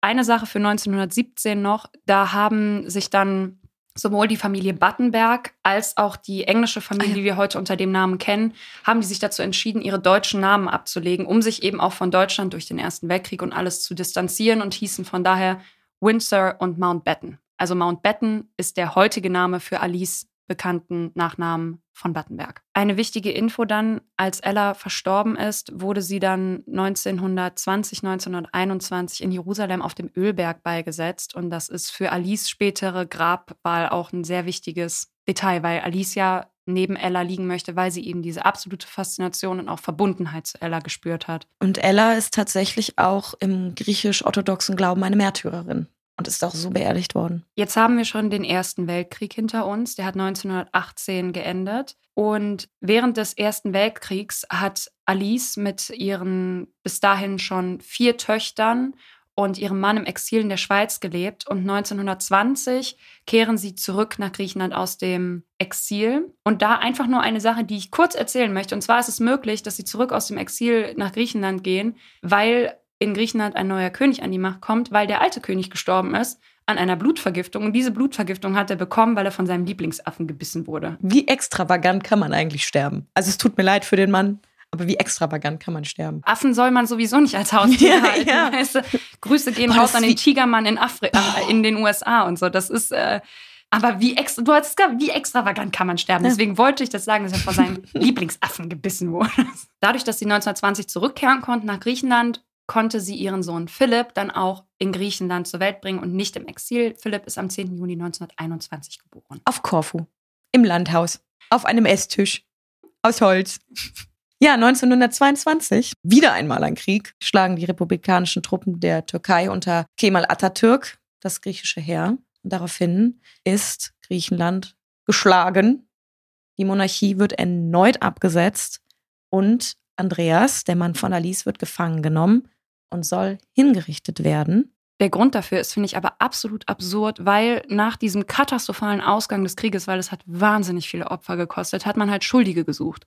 Eine Sache für 1917 noch, da haben sich dann sowohl die Familie Battenberg als auch die englische Familie, ah, die wir heute unter dem Namen kennen, haben die sich dazu entschieden, ihre deutschen Namen abzulegen, um sich eben auch von Deutschland durch den Ersten Weltkrieg und alles zu distanzieren und hießen von daher Windsor und Mountbatten. Also Mountbatten ist der heutige Name für Alice bekannten Nachnamen von Battenberg. Eine wichtige Info dann, als Ella verstorben ist, wurde sie dann 1920, 1921 in Jerusalem auf dem Ölberg beigesetzt. Und das ist für Alice spätere Grabwahl auch ein sehr wichtiges Detail, weil Alice ja neben Ella liegen möchte, weil sie eben diese absolute Faszination und auch Verbundenheit zu Ella gespürt hat. Und Ella ist tatsächlich auch im griechisch-orthodoxen Glauben eine Märtyrerin und ist auch so beerdigt worden. Jetzt haben wir schon den Ersten Weltkrieg hinter uns. Der hat 1918 geendet. Und während des Ersten Weltkriegs hat Alice mit ihren bis dahin schon vier Töchtern und ihrem Mann im Exil in der Schweiz gelebt. Und 1920 kehren sie zurück nach Griechenland aus dem Exil. Und da einfach nur eine Sache, die ich kurz erzählen möchte. Und zwar ist es möglich, dass sie zurück aus dem Exil nach Griechenland gehen, weil in Griechenland ein neuer König an die Macht kommt, weil der alte König gestorben ist an einer Blutvergiftung. Und diese Blutvergiftung hat er bekommen, weil er von seinem Lieblingsaffen gebissen wurde. Wie extravagant kann man eigentlich sterben? Also es tut mir leid für den Mann. Aber wie extravagant kann man sterben? Affen soll man sowieso nicht als Haustier ja, halten. Ja. Weißt du? Grüße gehen Boah, raus an den Tigermann in, Afri äh, in den USA und so. Das ist, äh, aber wie extra, du hast wie extravagant kann man sterben? Deswegen wollte ich das sagen, dass er vor seinem Lieblingsaffen gebissen wurde. Dadurch, dass sie 1920 zurückkehren konnten nach Griechenland, konnte sie ihren Sohn Philipp dann auch in Griechenland zur Welt bringen und nicht im Exil. Philipp ist am 10. Juni 1921 geboren. Auf Korfu, im Landhaus, auf einem Esstisch, aus Holz. Ja, 1922, wieder einmal ein Krieg, schlagen die republikanischen Truppen der Türkei unter Kemal Atatürk das griechische Heer. Und daraufhin ist Griechenland geschlagen. Die Monarchie wird erneut abgesetzt und Andreas, der Mann von Alice, wird gefangen genommen und soll hingerichtet werden. Der Grund dafür ist, finde ich, aber absolut absurd, weil nach diesem katastrophalen Ausgang des Krieges, weil es hat wahnsinnig viele Opfer gekostet, hat man halt Schuldige gesucht.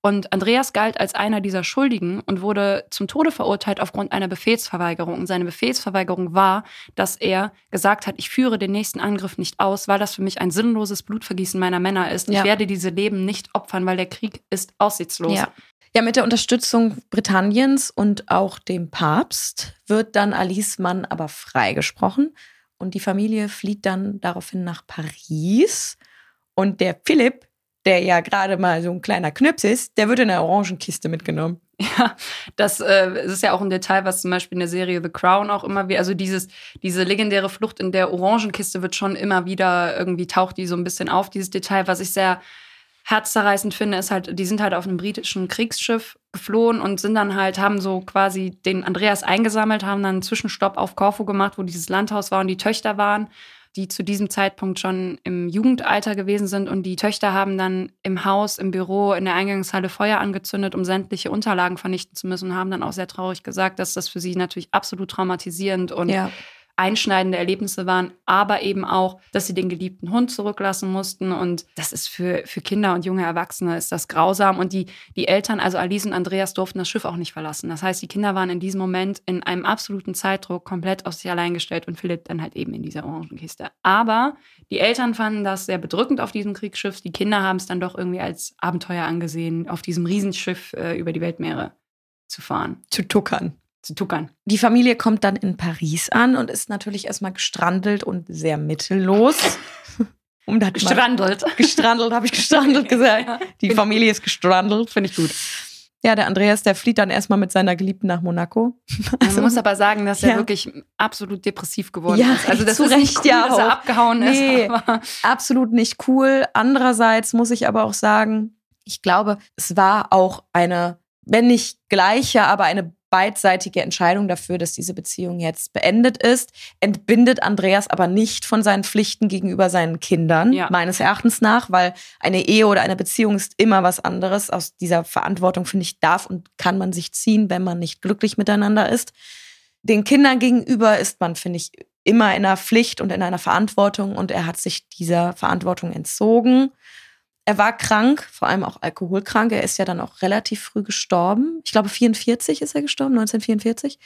Und Andreas galt als einer dieser Schuldigen und wurde zum Tode verurteilt aufgrund einer Befehlsverweigerung. Und seine Befehlsverweigerung war, dass er gesagt hat, ich führe den nächsten Angriff nicht aus, weil das für mich ein sinnloses Blutvergießen meiner Männer ist. Ja. Ich werde diese Leben nicht opfern, weil der Krieg ist aussichtslos. Ja. Ja, mit der Unterstützung Britanniens und auch dem Papst wird dann Alice Mann aber freigesprochen und die Familie flieht dann daraufhin nach Paris und der Philipp, der ja gerade mal so ein kleiner Knüps ist, der wird in eine Orangenkiste mitgenommen. Ja, das, äh, ist ja auch ein Detail, was zum Beispiel in der Serie The Crown auch immer wieder, also dieses, diese legendäre Flucht in der Orangenkiste wird schon immer wieder irgendwie taucht die so ein bisschen auf, dieses Detail, was ich sehr herzzerreißend finde, ist halt, die sind halt auf einem britischen Kriegsschiff geflohen und sind dann halt, haben so quasi den Andreas eingesammelt, haben dann einen Zwischenstopp auf Korfu gemacht, wo dieses Landhaus war und die Töchter waren, die zu diesem Zeitpunkt schon im Jugendalter gewesen sind. Und die Töchter haben dann im Haus, im Büro, in der Eingangshalle Feuer angezündet, um sämtliche Unterlagen vernichten zu müssen und haben dann auch sehr traurig gesagt, dass das für sie natürlich absolut traumatisierend und ja einschneidende Erlebnisse waren, aber eben auch, dass sie den geliebten Hund zurücklassen mussten. Und das ist für, für Kinder und junge Erwachsene ist das grausam. Und die, die Eltern, also Alice und Andreas, durften das Schiff auch nicht verlassen. Das heißt, die Kinder waren in diesem Moment in einem absoluten Zeitdruck komplett auf sich allein gestellt und Philipp dann halt eben in dieser Orangenkiste. Aber die Eltern fanden das sehr bedrückend auf diesem Kriegsschiff. Die Kinder haben es dann doch irgendwie als Abenteuer angesehen, auf diesem Riesenschiff äh, über die Weltmeere zu fahren. Zu tuckern zu tuckern. Die Familie kommt dann in Paris an und ist natürlich erstmal gestrandelt und sehr mittellos. um das gestrandelt. gestrandelt, habe ich gestrandelt gesagt. Die Familie ist gestrandelt. Finde ich gut. Ja, der Andreas, der flieht dann erstmal mit seiner Geliebten nach Monaco. Man also, muss aber sagen, dass er ja. wirklich absolut depressiv geworden ja, ist. Also das zu ist Recht, cool, ja, dass er abgehauen nee, ist. Aber. Absolut nicht cool. Andererseits muss ich aber auch sagen, ich glaube, es war auch eine, wenn nicht gleiche, aber eine beidseitige Entscheidung dafür, dass diese Beziehung jetzt beendet ist, entbindet Andreas aber nicht von seinen Pflichten gegenüber seinen Kindern, ja. meines Erachtens nach, weil eine Ehe oder eine Beziehung ist immer was anderes. Aus dieser Verantwortung, finde ich, darf und kann man sich ziehen, wenn man nicht glücklich miteinander ist. Den Kindern gegenüber ist man, finde ich, immer in einer Pflicht und in einer Verantwortung und er hat sich dieser Verantwortung entzogen. Er war krank, vor allem auch alkoholkrank. Er ist ja dann auch relativ früh gestorben. Ich glaube, 44 ist er gestorben, 1944.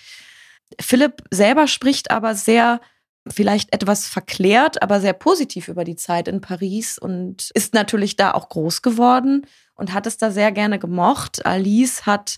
Philipp selber spricht aber sehr, vielleicht etwas verklärt, aber sehr positiv über die Zeit in Paris und ist natürlich da auch groß geworden und hat es da sehr gerne gemocht. Alice hat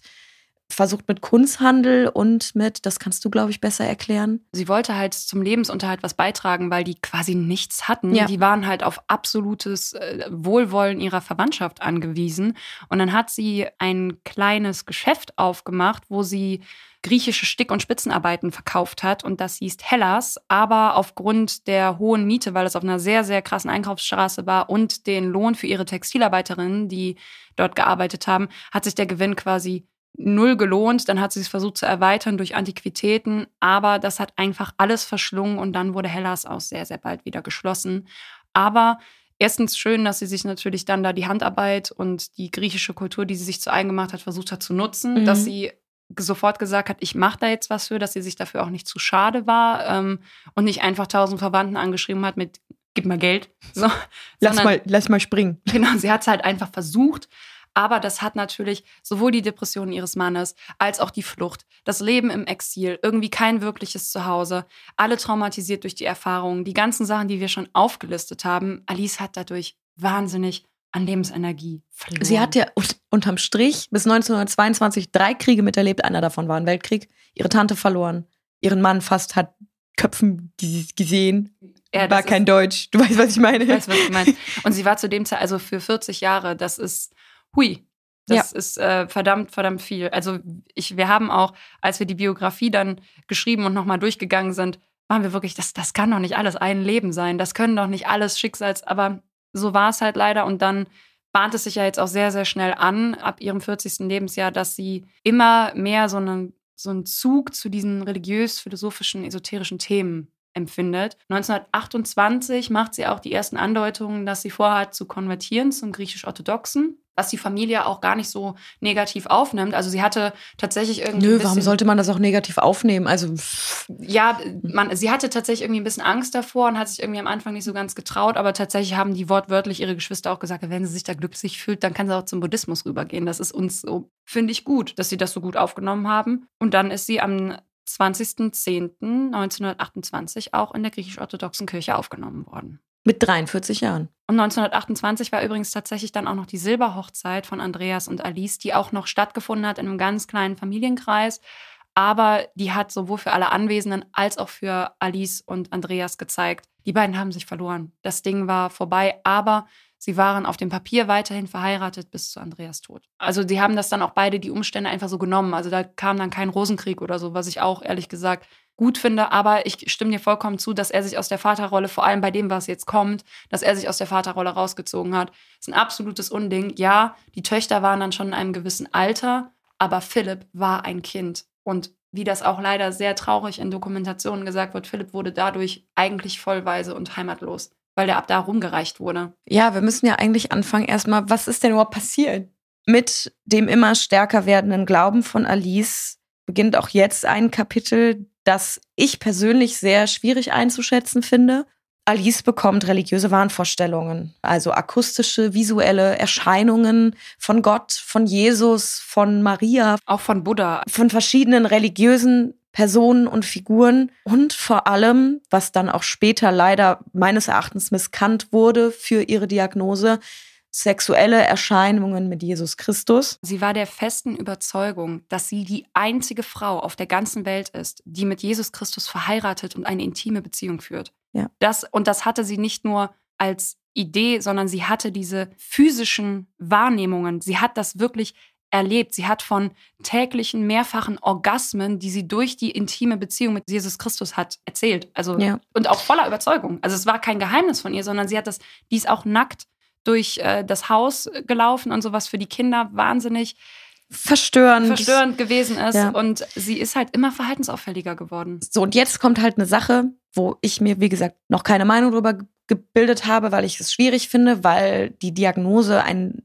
versucht mit Kunsthandel und mit, das kannst du, glaube ich, besser erklären. Sie wollte halt zum Lebensunterhalt was beitragen, weil die quasi nichts hatten. Ja. Die waren halt auf absolutes äh, Wohlwollen ihrer Verwandtschaft angewiesen. Und dann hat sie ein kleines Geschäft aufgemacht, wo sie griechische Stick- und Spitzenarbeiten verkauft hat und das hieß Hellas, aber aufgrund der hohen Miete, weil es auf einer sehr, sehr krassen Einkaufsstraße war und den Lohn für ihre Textilarbeiterinnen, die dort gearbeitet haben, hat sich der Gewinn quasi null gelohnt. Dann hat sie es versucht zu erweitern durch Antiquitäten, aber das hat einfach alles verschlungen und dann wurde Hellas auch sehr, sehr bald wieder geschlossen. Aber erstens schön, dass sie sich natürlich dann da die Handarbeit und die griechische Kultur, die sie sich zu eigen gemacht hat, versucht hat zu nutzen, mhm. dass sie sofort gesagt hat, ich mache da jetzt was für, dass sie sich dafür auch nicht zu schade war ähm, und nicht einfach tausend Verwandten angeschrieben hat mit gib mal Geld. So, lass sondern, mal, lass mal springen. Genau, sie hat es halt einfach versucht aber das hat natürlich sowohl die Depression ihres Mannes als auch die Flucht, das Leben im Exil, irgendwie kein wirkliches Zuhause, alle traumatisiert durch die Erfahrungen, die ganzen Sachen, die wir schon aufgelistet haben. Alice hat dadurch wahnsinnig an Lebensenergie verloren. Sie hat ja unterm Strich bis 1922 drei Kriege miterlebt. Einer davon war ein Weltkrieg. Ihre Tante verloren. Ihren Mann fast hat Köpfen gesehen. Ja, war kein Deutsch. Du weißt, was ich meine. Ich weiß, was du meinst. Und sie war zu dem Zeit, also für 40 Jahre, das ist hui, das ja. ist äh, verdammt, verdammt viel. Also ich, wir haben auch, als wir die Biografie dann geschrieben und nochmal durchgegangen sind, waren wir wirklich, das, das kann doch nicht alles ein Leben sein. Das können doch nicht alles Schicksals, aber so war es halt leider. Und dann bahnt es sich ja jetzt auch sehr, sehr schnell an, ab ihrem 40. Lebensjahr, dass sie immer mehr so einen, so einen Zug zu diesen religiös-philosophischen, esoterischen Themen empfindet. 1928 macht sie auch die ersten Andeutungen, dass sie vorhat zu konvertieren zum griechisch-orthodoxen was die Familie auch gar nicht so negativ aufnimmt. Also sie hatte tatsächlich irgendwie. Nö, warum sollte man das auch negativ aufnehmen? Also. Ja, man, sie hatte tatsächlich irgendwie ein bisschen Angst davor und hat sich irgendwie am Anfang nicht so ganz getraut, aber tatsächlich haben die wortwörtlich ihre Geschwister auch gesagt, wenn sie sich da glücklich fühlt, dann kann sie auch zum Buddhismus rübergehen. Das ist uns so, finde ich gut, dass sie das so gut aufgenommen haben. Und dann ist sie am 20.10.1928 auch in der griechisch-orthodoxen Kirche aufgenommen worden. Mit 43 Jahren. Und 1928 war übrigens tatsächlich dann auch noch die Silberhochzeit von Andreas und Alice, die auch noch stattgefunden hat in einem ganz kleinen Familienkreis. Aber die hat sowohl für alle Anwesenden als auch für Alice und Andreas gezeigt, die beiden haben sich verloren. Das Ding war vorbei, aber sie waren auf dem Papier weiterhin verheiratet bis zu Andreas Tod. Also sie haben das dann auch beide die Umstände einfach so genommen. Also da kam dann kein Rosenkrieg oder so, was ich auch ehrlich gesagt gut finde, aber ich stimme dir vollkommen zu, dass er sich aus der Vaterrolle, vor allem bei dem, was jetzt kommt, dass er sich aus der Vaterrolle rausgezogen hat. Ist ein absolutes Unding. Ja, die Töchter waren dann schon in einem gewissen Alter, aber Philipp war ein Kind. Und wie das auch leider sehr traurig in Dokumentationen gesagt wird, Philipp wurde dadurch eigentlich vollweise und heimatlos, weil der ab da rumgereicht wurde. Ja, wir müssen ja eigentlich anfangen erstmal, was ist denn überhaupt passiert? Mit dem immer stärker werdenden Glauben von Alice beginnt auch jetzt ein Kapitel, das ich persönlich sehr schwierig einzuschätzen finde. Alice bekommt religiöse Wahnvorstellungen, also akustische, visuelle Erscheinungen von Gott, von Jesus, von Maria. Auch von Buddha. Von verschiedenen religiösen Personen und Figuren und vor allem, was dann auch später leider meines Erachtens misskannt wurde für ihre Diagnose, sexuelle Erscheinungen mit Jesus Christus. Sie war der festen Überzeugung, dass sie die einzige Frau auf der ganzen Welt ist, die mit Jesus Christus verheiratet und eine intime Beziehung führt. Ja. Das, und das hatte sie nicht nur als Idee, sondern sie hatte diese physischen Wahrnehmungen. Sie hat das wirklich erlebt. Sie hat von täglichen, mehrfachen Orgasmen, die sie durch die intime Beziehung mit Jesus Christus hat, erzählt. Also, ja. und auch voller Überzeugung. Also, es war kein Geheimnis von ihr, sondern sie hat das, die ist auch nackt durch äh, das Haus gelaufen und sowas für die Kinder wahnsinnig verstörend. verstörend gewesen ist. Ja. Und sie ist halt immer verhaltensauffälliger geworden. So, und jetzt kommt halt eine Sache, wo ich mir, wie gesagt, noch keine Meinung darüber gebildet habe, weil ich es schwierig finde, weil die Diagnose ein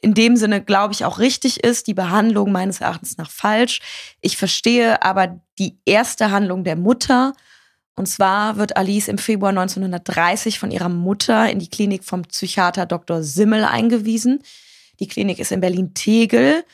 in dem Sinne, glaube ich, auch richtig ist, die Behandlung meines Erachtens nach falsch. Ich verstehe aber die erste Handlung der Mutter. Und zwar wird Alice im Februar 1930 von ihrer Mutter in die Klinik vom Psychiater Dr. Simmel eingewiesen. Die Klinik ist in Berlin-Tegel.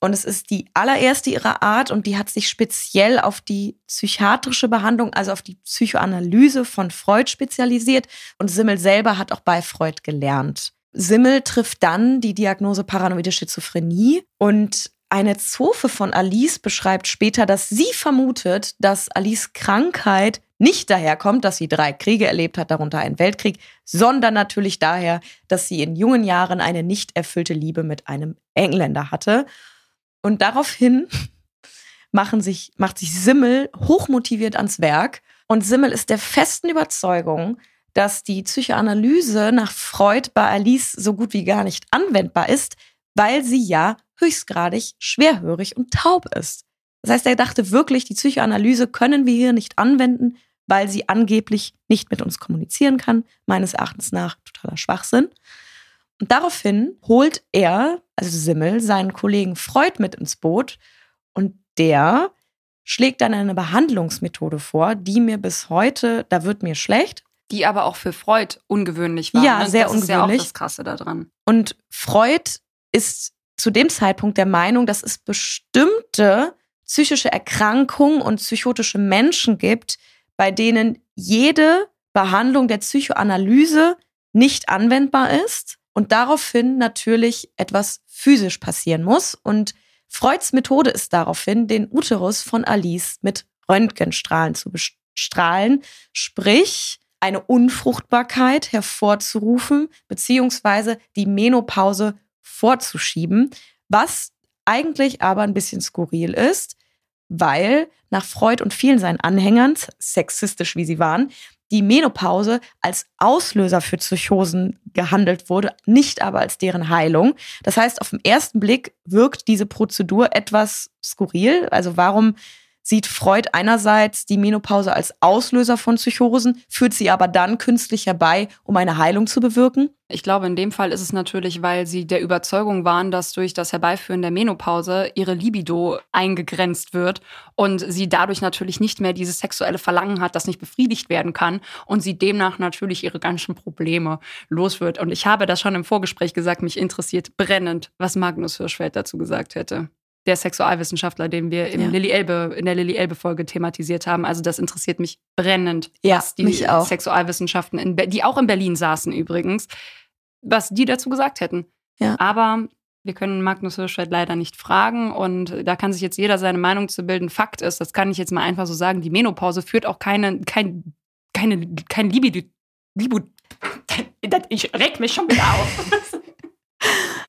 Und es ist die allererste ihrer Art und die hat sich speziell auf die psychiatrische Behandlung, also auf die Psychoanalyse von Freud spezialisiert. Und Simmel selber hat auch bei Freud gelernt. Simmel trifft dann die Diagnose paranoide Schizophrenie und eine Zofe von Alice beschreibt später, dass sie vermutet, dass Alice Krankheit nicht daherkommt, dass sie drei Kriege erlebt hat, darunter einen Weltkrieg, sondern natürlich daher, dass sie in jungen Jahren eine nicht erfüllte Liebe mit einem Engländer hatte. Und daraufhin machen sich, macht sich Simmel hochmotiviert ans Werk. Und Simmel ist der festen Überzeugung, dass die Psychoanalyse nach Freud bei Alice so gut wie gar nicht anwendbar ist, weil sie ja höchstgradig schwerhörig und taub ist. Das heißt, er dachte wirklich, die Psychoanalyse können wir hier nicht anwenden, weil sie angeblich nicht mit uns kommunizieren kann. Meines Erachtens nach totaler Schwachsinn. Und daraufhin holt er, also Simmel, seinen Kollegen Freud mit ins Boot und der schlägt dann eine Behandlungsmethode vor, die mir bis heute, da wird mir schlecht. Die aber auch für Freud ungewöhnlich war. Ja, ne? sehr das ungewöhnlich. Das ist ja auch das Krasse daran. Und Freud ist zu dem Zeitpunkt der Meinung, dass es bestimmte psychische Erkrankungen und psychotische Menschen gibt, bei denen jede Behandlung der Psychoanalyse nicht anwendbar ist und daraufhin natürlich etwas physisch passieren muss. Und Freuds Methode ist daraufhin, den Uterus von Alice mit Röntgenstrahlen zu bestrahlen, sprich eine Unfruchtbarkeit hervorzurufen, beziehungsweise die Menopause vorzuschieben, was eigentlich aber ein bisschen skurril ist, weil nach Freud und vielen seinen Anhängern, sexistisch wie sie waren, die Menopause als Auslöser für Psychosen gehandelt wurde, nicht aber als deren Heilung. Das heißt, auf den ersten Blick wirkt diese Prozedur etwas skurril. Also warum sieht Freud einerseits die Menopause als Auslöser von Psychosen, führt sie aber dann künstlich herbei, um eine Heilung zu bewirken? Ich glaube, in dem Fall ist es natürlich, weil sie der Überzeugung waren, dass durch das Herbeiführen der Menopause ihre Libido eingegrenzt wird und sie dadurch natürlich nicht mehr dieses sexuelle Verlangen hat, das nicht befriedigt werden kann und sie demnach natürlich ihre ganzen Probleme los wird. Und ich habe das schon im Vorgespräch gesagt, mich interessiert brennend, was Magnus Hirschfeld dazu gesagt hätte der Sexualwissenschaftler, den wir im ja. Lilly Elbe, in der Lilly Elbe-Folge thematisiert haben. Also das interessiert mich brennend, ja, was die mich auch. Sexualwissenschaften, in, die auch in Berlin saßen übrigens, was die dazu gesagt hätten. Ja. Aber wir können Magnus Hirschfeld leider nicht fragen und da kann sich jetzt jeder seine Meinung zu bilden. Fakt ist, das kann ich jetzt mal einfach so sagen, die Menopause führt auch keine, kein, keine, kein Libido, Libido, ich reg mich schon wieder auf.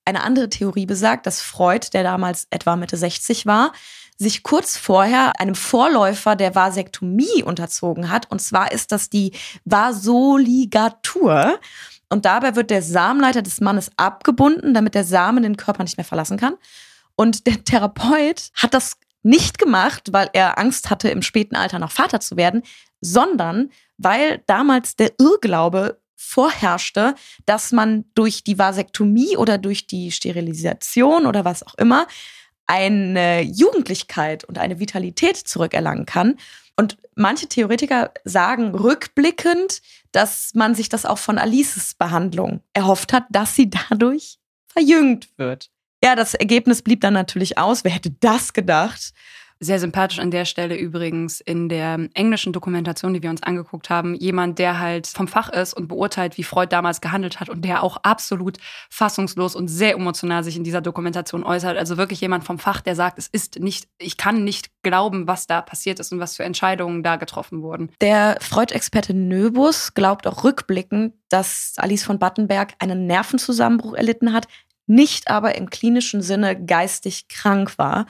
Eine andere Theorie besagt, dass Freud, der damals etwa Mitte 60 war, sich kurz vorher einem Vorläufer der Vasektomie unterzogen hat. Und zwar ist das die Vasoligatur. Und dabei wird der Samenleiter des Mannes abgebunden, damit der Samen den Körper nicht mehr verlassen kann. Und der Therapeut hat das nicht gemacht, weil er Angst hatte, im späten Alter noch Vater zu werden, sondern weil damals der Irrglaube vorherrschte, dass man durch die Vasektomie oder durch die Sterilisation oder was auch immer eine Jugendlichkeit und eine Vitalität zurückerlangen kann. Und manche Theoretiker sagen rückblickend, dass man sich das auch von Alices Behandlung erhofft hat, dass sie dadurch verjüngt wird. Ja, das Ergebnis blieb dann natürlich aus. Wer hätte das gedacht? Sehr sympathisch an der Stelle übrigens in der englischen Dokumentation, die wir uns angeguckt haben, jemand, der halt vom Fach ist und beurteilt, wie Freud damals gehandelt hat und der auch absolut fassungslos und sehr emotional sich in dieser Dokumentation äußert. Also wirklich jemand vom Fach, der sagt, es ist nicht, ich kann nicht glauben, was da passiert ist und was für Entscheidungen da getroffen wurden. Der Freud-Experte Nöbus glaubt auch rückblickend, dass Alice von Battenberg einen Nervenzusammenbruch erlitten hat, nicht aber im klinischen Sinne geistig krank war.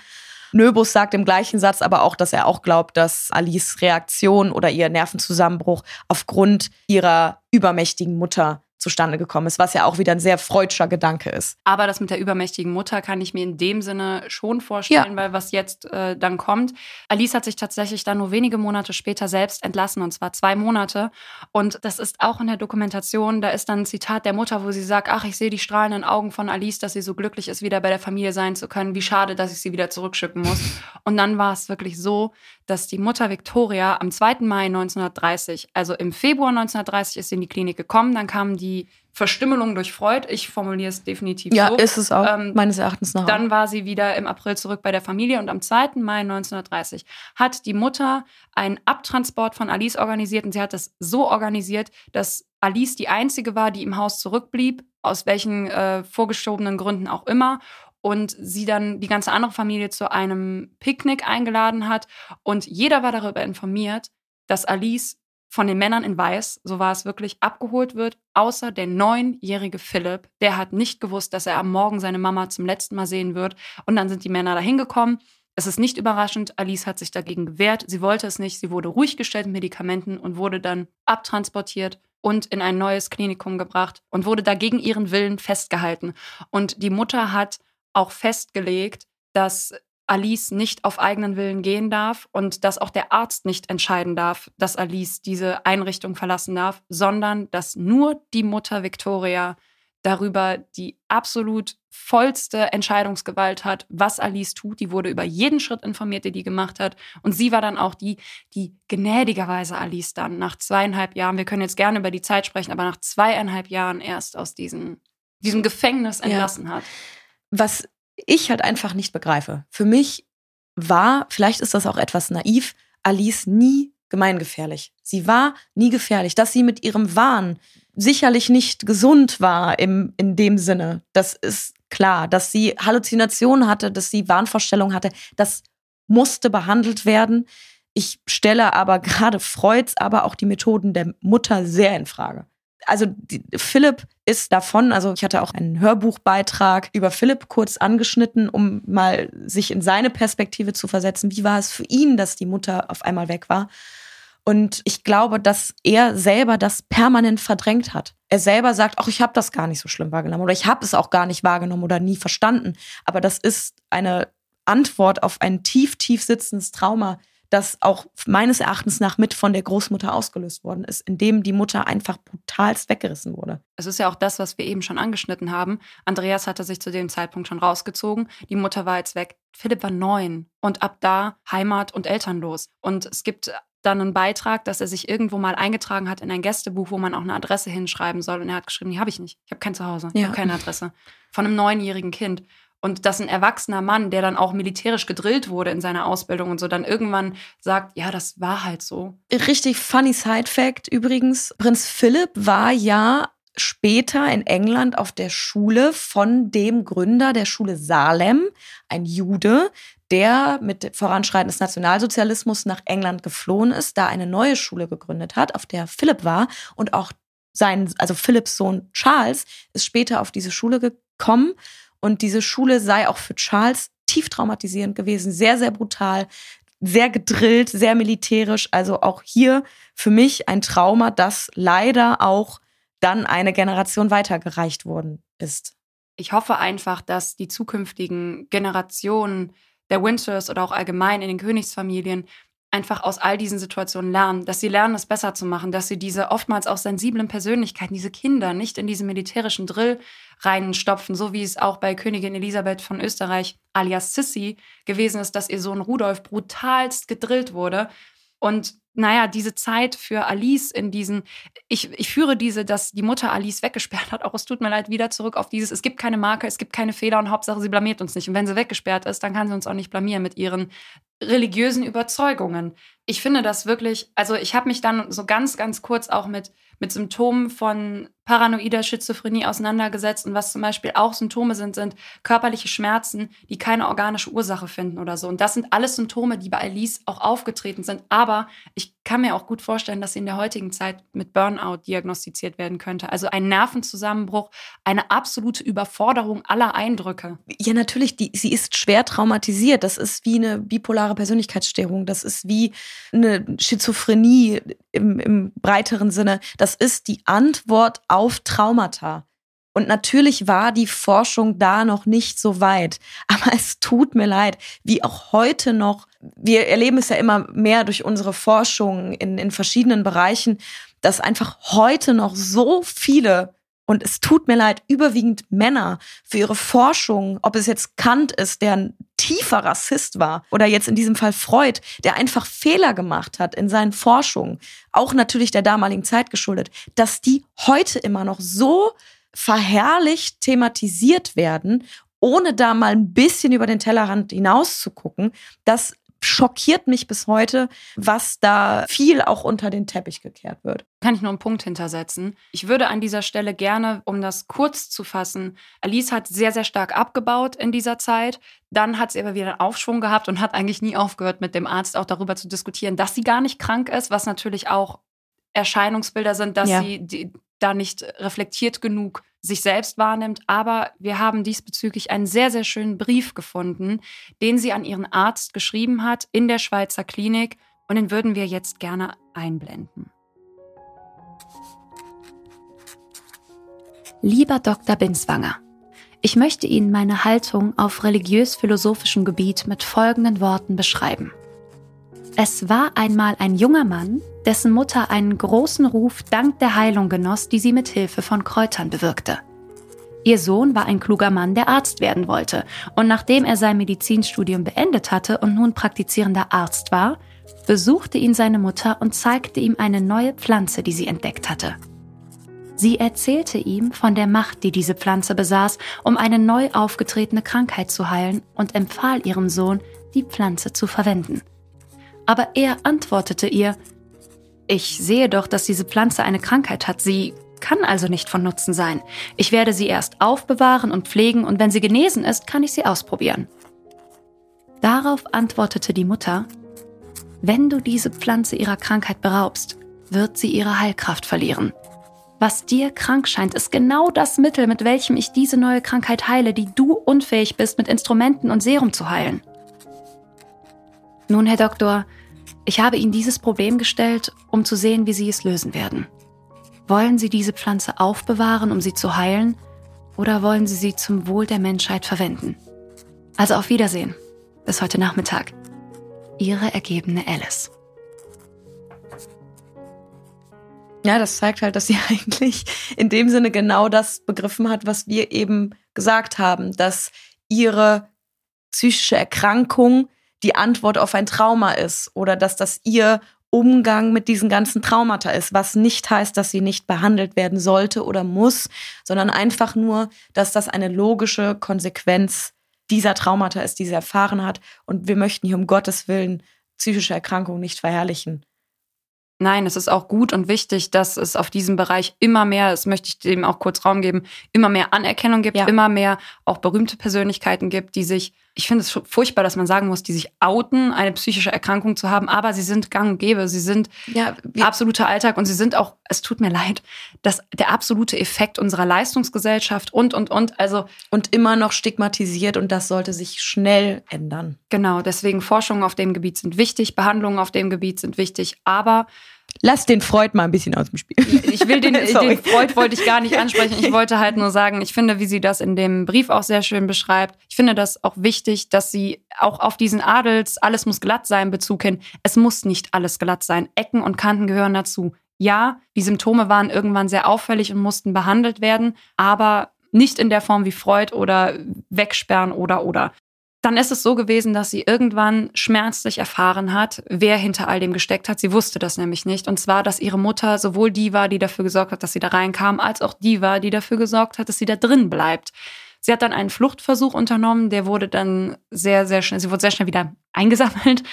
Nöbus sagt im gleichen Satz aber auch, dass er auch glaubt, dass Alice Reaktion oder ihr Nervenzusammenbruch aufgrund ihrer übermächtigen Mutter zustande gekommen ist, was ja auch wieder ein sehr freudscher Gedanke ist. Aber das mit der übermächtigen Mutter kann ich mir in dem Sinne schon vorstellen, ja. weil was jetzt äh, dann kommt. Alice hat sich tatsächlich dann nur wenige Monate später selbst entlassen, und zwar zwei Monate. Und das ist auch in der Dokumentation, da ist dann ein Zitat der Mutter, wo sie sagt, ach, ich sehe die strahlenden Augen von Alice, dass sie so glücklich ist, wieder bei der Familie sein zu können. Wie schade, dass ich sie wieder zurückschicken muss. Und dann war es wirklich so, dass die Mutter Victoria am 2. Mai 1930, also im Februar 1930 ist sie in die Klinik gekommen, dann kamen die Verstümmelung durch Freud. Ich formuliere es definitiv ja, so. Ja, ist es auch, ähm, meines Erachtens nach. Dann war sie wieder im April zurück bei der Familie und am 2. Mai 1930 hat die Mutter einen Abtransport von Alice organisiert und sie hat das so organisiert, dass Alice die einzige war, die im Haus zurückblieb, aus welchen äh, vorgeschobenen Gründen auch immer und sie dann die ganze andere Familie zu einem Picknick eingeladen hat. Und jeder war darüber informiert, dass Alice von den Männern in Weiß, so war es wirklich, abgeholt wird, außer der neunjährige Philipp. Der hat nicht gewusst, dass er am Morgen seine Mama zum letzten Mal sehen wird. Und dann sind die Männer dahin gekommen. Es ist nicht überraschend, Alice hat sich dagegen gewehrt. Sie wollte es nicht. Sie wurde ruhig gestellt mit Medikamenten und wurde dann abtransportiert und in ein neues Klinikum gebracht und wurde dagegen ihren Willen festgehalten. Und die Mutter hat auch festgelegt, dass Alice nicht auf eigenen Willen gehen darf und dass auch der Arzt nicht entscheiden darf, dass Alice diese Einrichtung verlassen darf, sondern dass nur die Mutter Victoria darüber die absolut vollste Entscheidungsgewalt hat, was Alice tut. Die wurde über jeden Schritt informiert, den die gemacht hat. Und sie war dann auch die, die gnädigerweise Alice dann nach zweieinhalb Jahren, wir können jetzt gerne über die Zeit sprechen, aber nach zweieinhalb Jahren erst aus diesem, diesem Gefängnis entlassen ja. hat was ich halt einfach nicht begreife. Für mich war, vielleicht ist das auch etwas naiv, Alice nie gemeingefährlich. Sie war nie gefährlich. Dass sie mit ihrem Wahn sicherlich nicht gesund war im, in dem Sinne, das ist klar. Dass sie Halluzinationen hatte, dass sie Wahnvorstellungen hatte, das musste behandelt werden. Ich stelle aber gerade Freuds, aber auch die Methoden der Mutter sehr in Frage also die, Philipp ist davon, also ich hatte auch einen Hörbuchbeitrag über Philipp kurz angeschnitten, um mal sich in seine Perspektive zu versetzen. Wie war es für ihn, dass die Mutter auf einmal weg war? Und ich glaube, dass er selber das permanent verdrängt hat. Er selber sagt, ach, ich habe das gar nicht so schlimm wahrgenommen oder ich habe es auch gar nicht wahrgenommen oder nie verstanden. Aber das ist eine Antwort auf ein tief, tief sitzendes Trauma, das auch meines Erachtens nach mit von der Großmutter ausgelöst worden ist, indem die Mutter einfach brutalst weggerissen wurde. Es ist ja auch das, was wir eben schon angeschnitten haben. Andreas hatte sich zu dem Zeitpunkt schon rausgezogen. Die Mutter war jetzt weg. Philipp war neun und ab da Heimat und elternlos. Und es gibt dann einen Beitrag, dass er sich irgendwo mal eingetragen hat in ein Gästebuch, wo man auch eine Adresse hinschreiben soll. Und er hat geschrieben, die habe ich nicht. Ich habe kein Zuhause. Ich ja. habe keine Adresse. Von einem neunjährigen Kind. Und dass ein erwachsener Mann, der dann auch militärisch gedrillt wurde in seiner Ausbildung und so, dann irgendwann sagt, ja, das war halt so. Richtig funny Side Fact übrigens. Prinz Philipp war ja später in England auf der Schule von dem Gründer der Schule Salem, ein Jude, der mit Voranschreiten des Nationalsozialismus nach England geflohen ist, da eine neue Schule gegründet hat, auf der Philipp war und auch sein, also Philipps Sohn Charles ist später auf diese Schule gekommen und diese Schule sei auch für Charles tief traumatisierend gewesen, sehr, sehr brutal, sehr gedrillt, sehr militärisch. Also auch hier für mich ein Trauma, das leider auch dann eine Generation weitergereicht worden ist. Ich hoffe einfach, dass die zukünftigen Generationen der Winters oder auch allgemein in den Königsfamilien einfach aus all diesen Situationen lernen, dass sie lernen, es besser zu machen, dass sie diese oftmals auch sensiblen Persönlichkeiten, diese Kinder nicht in diesen militärischen Drill reinstopfen, so wie es auch bei Königin Elisabeth von Österreich alias Sissi gewesen ist, dass ihr Sohn Rudolf brutalst gedrillt wurde. Und naja, diese Zeit für Alice in diesen, ich, ich führe diese, dass die Mutter Alice weggesperrt hat, auch es tut mir leid, wieder zurück auf dieses, es gibt keine Marke, es gibt keine Fehler und Hauptsache sie blamiert uns nicht. Und wenn sie weggesperrt ist, dann kann sie uns auch nicht blamieren mit ihren religiösen Überzeugungen. Ich finde das wirklich, also ich habe mich dann so ganz, ganz kurz auch mit, mit Symptomen von paranoider Schizophrenie auseinandergesetzt und was zum Beispiel auch Symptome sind, sind körperliche Schmerzen, die keine organische Ursache finden oder so. Und das sind alles Symptome, die bei Alice auch aufgetreten sind. Aber ich kann mir auch gut vorstellen, dass sie in der heutigen Zeit mit Burnout diagnostiziert werden könnte. Also ein Nervenzusammenbruch, eine absolute Überforderung aller Eindrücke. Ja, natürlich, die, sie ist schwer traumatisiert. Das ist wie eine bipolare Persönlichkeitsstörung. Das ist wie eine Schizophrenie im, im breiteren Sinne. Das ist die Antwort auf Traumata. Und natürlich war die Forschung da noch nicht so weit. Aber es tut mir leid, wie auch heute noch, wir erleben es ja immer mehr durch unsere Forschung in, in verschiedenen Bereichen, dass einfach heute noch so viele und es tut mir leid, überwiegend Männer für ihre Forschung, ob es jetzt Kant ist, der ein tiefer Rassist war, oder jetzt in diesem Fall Freud, der einfach Fehler gemacht hat in seinen Forschungen, auch natürlich der damaligen Zeit geschuldet, dass die heute immer noch so verherrlicht thematisiert werden, ohne da mal ein bisschen über den Tellerrand hinaus zu gucken, dass schockiert mich bis heute, was da viel auch unter den Teppich gekehrt wird. Kann ich nur einen Punkt hintersetzen. Ich würde an dieser Stelle gerne, um das kurz zu fassen, Alice hat sehr, sehr stark abgebaut in dieser Zeit. Dann hat sie aber wieder einen Aufschwung gehabt und hat eigentlich nie aufgehört, mit dem Arzt auch darüber zu diskutieren, dass sie gar nicht krank ist, was natürlich auch Erscheinungsbilder sind, dass ja. sie die, da nicht reflektiert genug sich selbst wahrnimmt. Aber wir haben diesbezüglich einen sehr, sehr schönen Brief gefunden, den sie an ihren Arzt geschrieben hat in der Schweizer Klinik. Und den würden wir jetzt gerne einblenden. Lieber Dr. Binswanger, ich möchte Ihnen meine Haltung auf religiös-philosophischem Gebiet mit folgenden Worten beschreiben. Es war einmal ein junger Mann, dessen Mutter einen großen Ruf dank der Heilung genoss, die sie mit Hilfe von Kräutern bewirkte. Ihr Sohn war ein kluger Mann, der Arzt werden wollte, und nachdem er sein Medizinstudium beendet hatte und nun praktizierender Arzt war, besuchte ihn seine Mutter und zeigte ihm eine neue Pflanze, die sie entdeckt hatte. Sie erzählte ihm von der Macht, die diese Pflanze besaß, um eine neu aufgetretene Krankheit zu heilen und empfahl ihrem Sohn, die Pflanze zu verwenden. Aber er antwortete ihr, ich sehe doch, dass diese Pflanze eine Krankheit hat. Sie kann also nicht von Nutzen sein. Ich werde sie erst aufbewahren und pflegen und wenn sie genesen ist, kann ich sie ausprobieren. Darauf antwortete die Mutter, wenn du diese Pflanze ihrer Krankheit beraubst, wird sie ihre Heilkraft verlieren. Was dir krank scheint, ist genau das Mittel, mit welchem ich diese neue Krankheit heile, die du unfähig bist, mit Instrumenten und Serum zu heilen. Nun, Herr Doktor, ich habe Ihnen dieses Problem gestellt, um zu sehen, wie Sie es lösen werden. Wollen Sie diese Pflanze aufbewahren, um sie zu heilen, oder wollen Sie sie zum Wohl der Menschheit verwenden? Also auf Wiedersehen. Bis heute Nachmittag. Ihre ergebene Alice. Ja, das zeigt halt, dass sie eigentlich in dem Sinne genau das begriffen hat, was wir eben gesagt haben, dass ihre psychische Erkrankung die Antwort auf ein Trauma ist oder dass das ihr Umgang mit diesen ganzen Traumata ist, was nicht heißt, dass sie nicht behandelt werden sollte oder muss, sondern einfach nur, dass das eine logische Konsequenz dieser Traumata ist, die sie erfahren hat. Und wir möchten hier um Gottes Willen psychische Erkrankungen nicht verherrlichen. Nein, es ist auch gut und wichtig, dass es auf diesem Bereich immer mehr, das möchte ich dem auch kurz Raum geben, immer mehr Anerkennung gibt, ja. immer mehr auch berühmte Persönlichkeiten gibt, die sich, ich finde es furchtbar, dass man sagen muss, die sich outen, eine psychische Erkrankung zu haben, aber sie sind gang und gäbe, sie sind ja, absoluter Alltag und sie sind auch, es tut mir leid, dass der absolute Effekt unserer Leistungsgesellschaft und, und, und, also. Und immer noch stigmatisiert und das sollte sich schnell ändern. Genau, deswegen Forschungen auf dem Gebiet sind wichtig, Behandlungen auf dem Gebiet sind wichtig, aber Lass den Freud mal ein bisschen aus dem Spiel. Ich will den, den Freud wollte ich gar nicht ansprechen. Ich wollte halt nur sagen, ich finde, wie sie das in dem Brief auch sehr schön beschreibt. Ich finde das auch wichtig, dass sie auch auf diesen Adels, alles muss glatt sein, Bezug hin. Es muss nicht alles glatt sein. Ecken und Kanten gehören dazu. Ja, die Symptome waren irgendwann sehr auffällig und mussten behandelt werden, aber nicht in der Form wie Freud oder wegsperren oder oder. Dann ist es so gewesen, dass sie irgendwann schmerzlich erfahren hat, wer hinter all dem gesteckt hat. Sie wusste das nämlich nicht. Und zwar, dass ihre Mutter sowohl die war, die dafür gesorgt hat, dass sie da reinkam, als auch die war, die dafür gesorgt hat, dass sie da drin bleibt. Sie hat dann einen Fluchtversuch unternommen, der wurde dann sehr, sehr schnell, sie wurde sehr schnell wieder eingesammelt,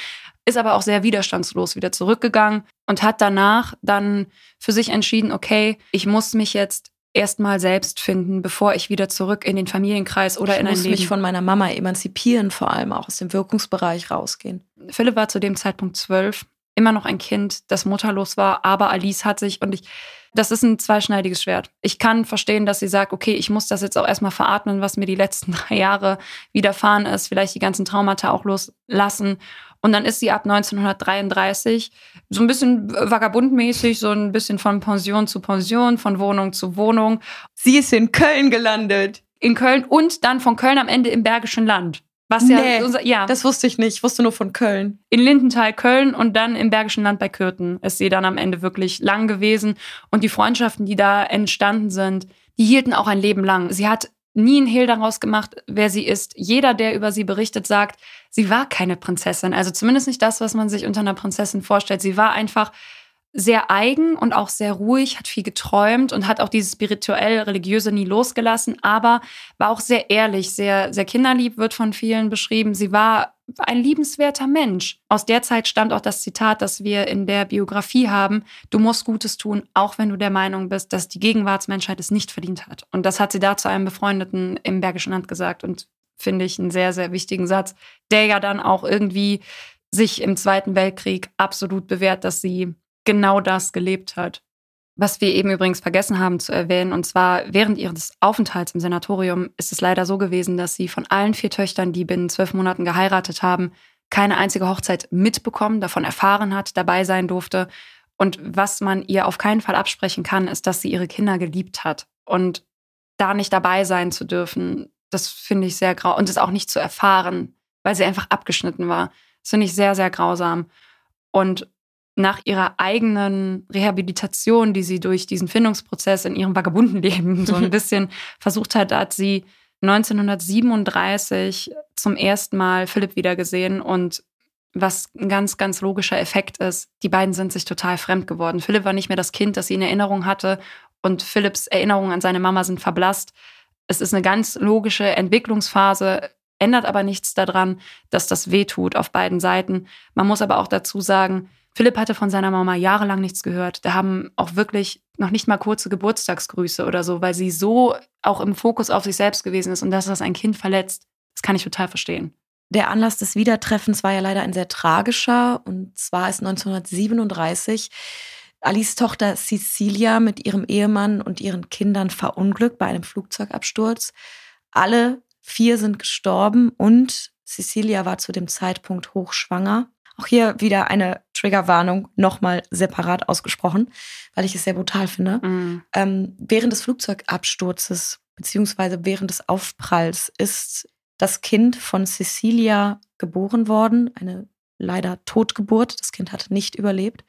ist aber auch sehr widerstandslos wieder zurückgegangen und hat danach dann für sich entschieden, okay, ich muss mich jetzt erstmal selbst finden, bevor ich wieder zurück in den Familienkreis oder ich in ein muss Leben. mich von meiner Mama emanzipieren, vor allem auch aus dem Wirkungsbereich rausgehen. Philipp war zu dem Zeitpunkt zwölf, immer noch ein Kind, das mutterlos war, aber Alice hat sich und ich das ist ein zweischneidiges Schwert. Ich kann verstehen, dass sie sagt, okay, ich muss das jetzt auch erstmal veratmen, was mir die letzten drei Jahre widerfahren ist, vielleicht die ganzen Traumata auch loslassen. Und dann ist sie ab 1933 so ein bisschen vagabundmäßig, so ein bisschen von Pension zu Pension, von Wohnung zu Wohnung. Sie ist in Köln gelandet. In Köln und dann von Köln am Ende im Bergischen Land. Was ja, nee, unser, ja. Das wusste ich nicht. Ich wusste nur von Köln. In Lindenthal, Köln und dann im Bergischen Land bei Kürten ist sie dann am Ende wirklich lang gewesen. Und die Freundschaften, die da entstanden sind, die hielten auch ein Leben lang. Sie hat nie ein Hehl daraus gemacht, wer sie ist. Jeder, der über sie berichtet, sagt, sie war keine Prinzessin. Also zumindest nicht das, was man sich unter einer Prinzessin vorstellt. Sie war einfach sehr eigen und auch sehr ruhig, hat viel geträumt und hat auch dieses spirituell-religiöse nie losgelassen, aber war auch sehr ehrlich, sehr, sehr kinderlieb, wird von vielen beschrieben. Sie war ein liebenswerter Mensch. Aus der Zeit stammt auch das Zitat, das wir in der Biografie haben. Du musst Gutes tun, auch wenn du der Meinung bist, dass die Gegenwartsmenschheit es nicht verdient hat. Und das hat sie da zu einem Befreundeten im Bergischen Land gesagt und finde ich einen sehr, sehr wichtigen Satz, der ja dann auch irgendwie sich im Zweiten Weltkrieg absolut bewährt, dass sie genau das gelebt hat. Was wir eben übrigens vergessen haben zu erwähnen, und zwar während ihres Aufenthalts im Senatorium ist es leider so gewesen, dass sie von allen vier Töchtern, die binnen zwölf Monaten geheiratet haben, keine einzige Hochzeit mitbekommen, davon erfahren hat, dabei sein durfte. Und was man ihr auf keinen Fall absprechen kann, ist, dass sie ihre Kinder geliebt hat. Und da nicht dabei sein zu dürfen, das finde ich sehr grau. Und es auch nicht zu erfahren, weil sie einfach abgeschnitten war. Das finde ich sehr, sehr grausam. Und nach ihrer eigenen Rehabilitation, die sie durch diesen Findungsprozess in ihrem vagabunden Leben so ein bisschen versucht hat, hat sie 1937 zum ersten Mal Philipp wiedergesehen und was ein ganz, ganz logischer Effekt ist, die beiden sind sich total fremd geworden. Philipp war nicht mehr das Kind, das sie in Erinnerung hatte und Philipps Erinnerungen an seine Mama sind verblasst. Es ist eine ganz logische Entwicklungsphase, ändert aber nichts daran, dass das wehtut auf beiden Seiten. Man muss aber auch dazu sagen, Philipp hatte von seiner Mama jahrelang nichts gehört. Da haben auch wirklich noch nicht mal kurze Geburtstagsgrüße oder so, weil sie so auch im Fokus auf sich selbst gewesen ist und dass das ein Kind verletzt. Das kann ich total verstehen. Der Anlass des Wiedertreffens war ja leider ein sehr tragischer. Und zwar ist 1937 Alice Tochter Cecilia mit ihrem Ehemann und ihren Kindern verunglückt bei einem Flugzeugabsturz. Alle vier sind gestorben und Cecilia war zu dem Zeitpunkt hochschwanger. Auch hier wieder eine Triggerwarnung nochmal separat ausgesprochen, weil ich es sehr brutal finde. Mhm. Ähm, während des Flugzeugabsturzes beziehungsweise während des Aufpralls ist das Kind von Cecilia geboren worden, eine leider Totgeburt. Das Kind hatte nicht überlebt.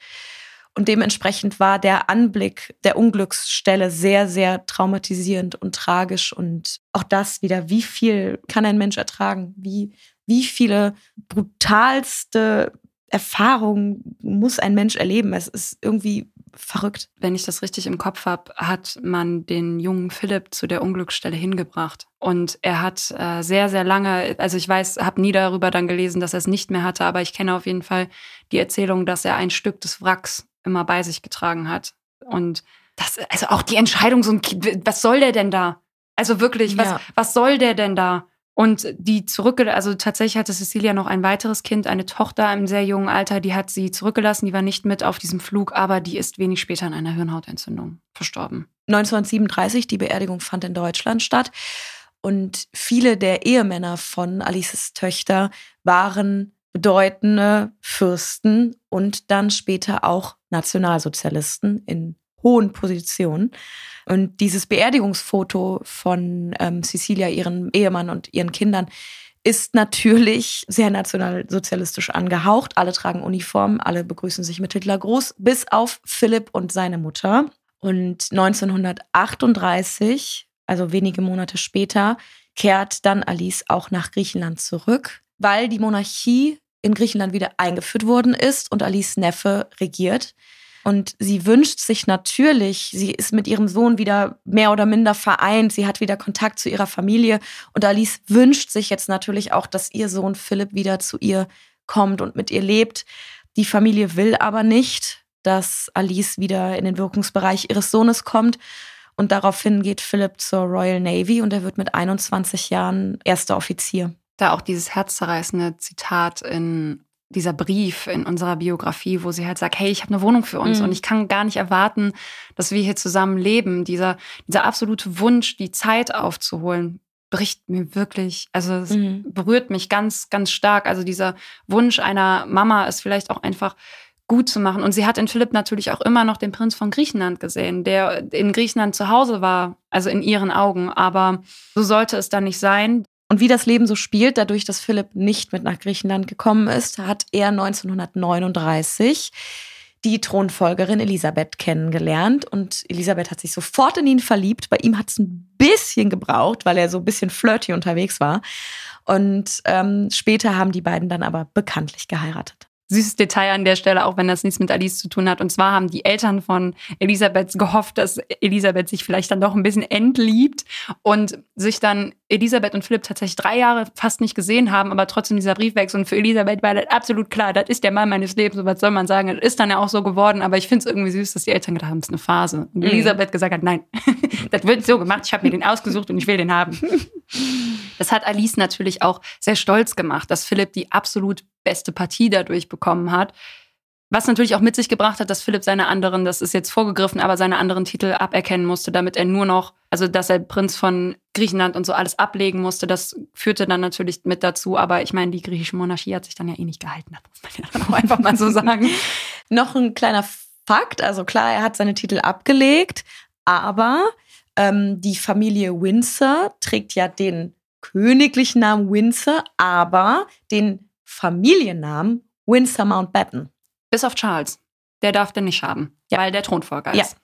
Und dementsprechend war der Anblick der Unglücksstelle sehr, sehr traumatisierend und tragisch. Und auch das wieder, wie viel kann ein Mensch ertragen? Wie wie viele brutalste Erfahrungen muss ein Mensch erleben? Es ist irgendwie verrückt. Wenn ich das richtig im Kopf habe, hat man den jungen Philipp zu der Unglücksstelle hingebracht. Und er hat äh, sehr, sehr lange, also ich weiß, habe nie darüber dann gelesen, dass er es nicht mehr hatte, aber ich kenne auf jeden Fall die Erzählung, dass er ein Stück des Wracks immer bei sich getragen hat. Und das, also auch die Entscheidung, so ein Kind, was soll der denn da? Also wirklich, was, ja. was soll der denn da? Und die zurückgelassen, also tatsächlich hatte Cecilia noch ein weiteres Kind, eine Tochter im sehr jungen Alter, die hat sie zurückgelassen, die war nicht mit auf diesem Flug, aber die ist wenig später an einer Hirnhautentzündung verstorben. 1937, die Beerdigung fand in Deutschland statt. Und viele der Ehemänner von Alices Töchter waren bedeutende Fürsten und dann später auch Nationalsozialisten in hohen Positionen. Und dieses Beerdigungsfoto von ähm, Cecilia, ihrem Ehemann und ihren Kindern, ist natürlich sehr nationalsozialistisch angehaucht. Alle tragen Uniformen, alle begrüßen sich mit Hitler Gruß, bis auf Philipp und seine Mutter. Und 1938, also wenige Monate später, kehrt dann Alice auch nach Griechenland zurück, weil die Monarchie in Griechenland wieder eingeführt worden ist und Alice Neffe regiert. Und sie wünscht sich natürlich, sie ist mit ihrem Sohn wieder mehr oder minder vereint, sie hat wieder Kontakt zu ihrer Familie. Und Alice wünscht sich jetzt natürlich auch, dass ihr Sohn Philipp wieder zu ihr kommt und mit ihr lebt. Die Familie will aber nicht, dass Alice wieder in den Wirkungsbereich ihres Sohnes kommt. Und daraufhin geht Philipp zur Royal Navy und er wird mit 21 Jahren erster Offizier. Da auch dieses herzzerreißende Zitat in dieser Brief in unserer Biografie, wo sie halt sagt, hey, ich habe eine Wohnung für uns mhm. und ich kann gar nicht erwarten, dass wir hier zusammen leben. Dieser, dieser absolute Wunsch, die Zeit aufzuholen, bricht mir wirklich, also es mhm. berührt mich ganz, ganz stark. Also dieser Wunsch einer Mama ist vielleicht auch einfach gut zu machen. Und sie hat in Philipp natürlich auch immer noch den Prinz von Griechenland gesehen, der in Griechenland zu Hause war, also in ihren Augen. Aber so sollte es dann nicht sein. Und wie das Leben so spielt, dadurch, dass Philipp nicht mit nach Griechenland gekommen ist, hat er 1939 die Thronfolgerin Elisabeth kennengelernt und Elisabeth hat sich sofort in ihn verliebt. Bei ihm hat es ein bisschen gebraucht, weil er so ein bisschen flirty unterwegs war. Und ähm, später haben die beiden dann aber bekanntlich geheiratet süßes Detail an der Stelle, auch wenn das nichts mit Alice zu tun hat. Und zwar haben die Eltern von Elisabeth gehofft, dass Elisabeth sich vielleicht dann doch ein bisschen entliebt und sich dann Elisabeth und Philipp tatsächlich drei Jahre fast nicht gesehen haben, aber trotzdem dieser Briefwechsel. Und für Elisabeth war das absolut klar, das ist der Mann meines Lebens. Und was soll man sagen? Das ist dann ja auch so geworden. Aber ich finde es irgendwie süß, dass die Eltern gedacht haben, es ist eine Phase. Und mhm. Elisabeth gesagt hat, nein, das wird so gemacht. Ich habe mir den ausgesucht und ich will den haben. Das hat Alice natürlich auch sehr stolz gemacht, dass Philipp die absolut beste Partie dadurch bekommen hat. Was natürlich auch mit sich gebracht hat, dass Philipp seine anderen, das ist jetzt vorgegriffen, aber seine anderen Titel aberkennen musste, damit er nur noch, also dass er Prinz von Griechenland und so alles ablegen musste. Das führte dann natürlich mit dazu. Aber ich meine, die griechische Monarchie hat sich dann ja eh nicht gehalten. Das muss man ja dann auch einfach mal so sagen. noch ein kleiner Fakt. Also klar, er hat seine Titel abgelegt, aber ähm, die Familie Windsor trägt ja den königlichen Namen Windsor, aber den Familiennamen Windsor Mountbatten. Bis auf Charles. Der darf den nicht haben, ja. weil der Thronfolger ist. Ja.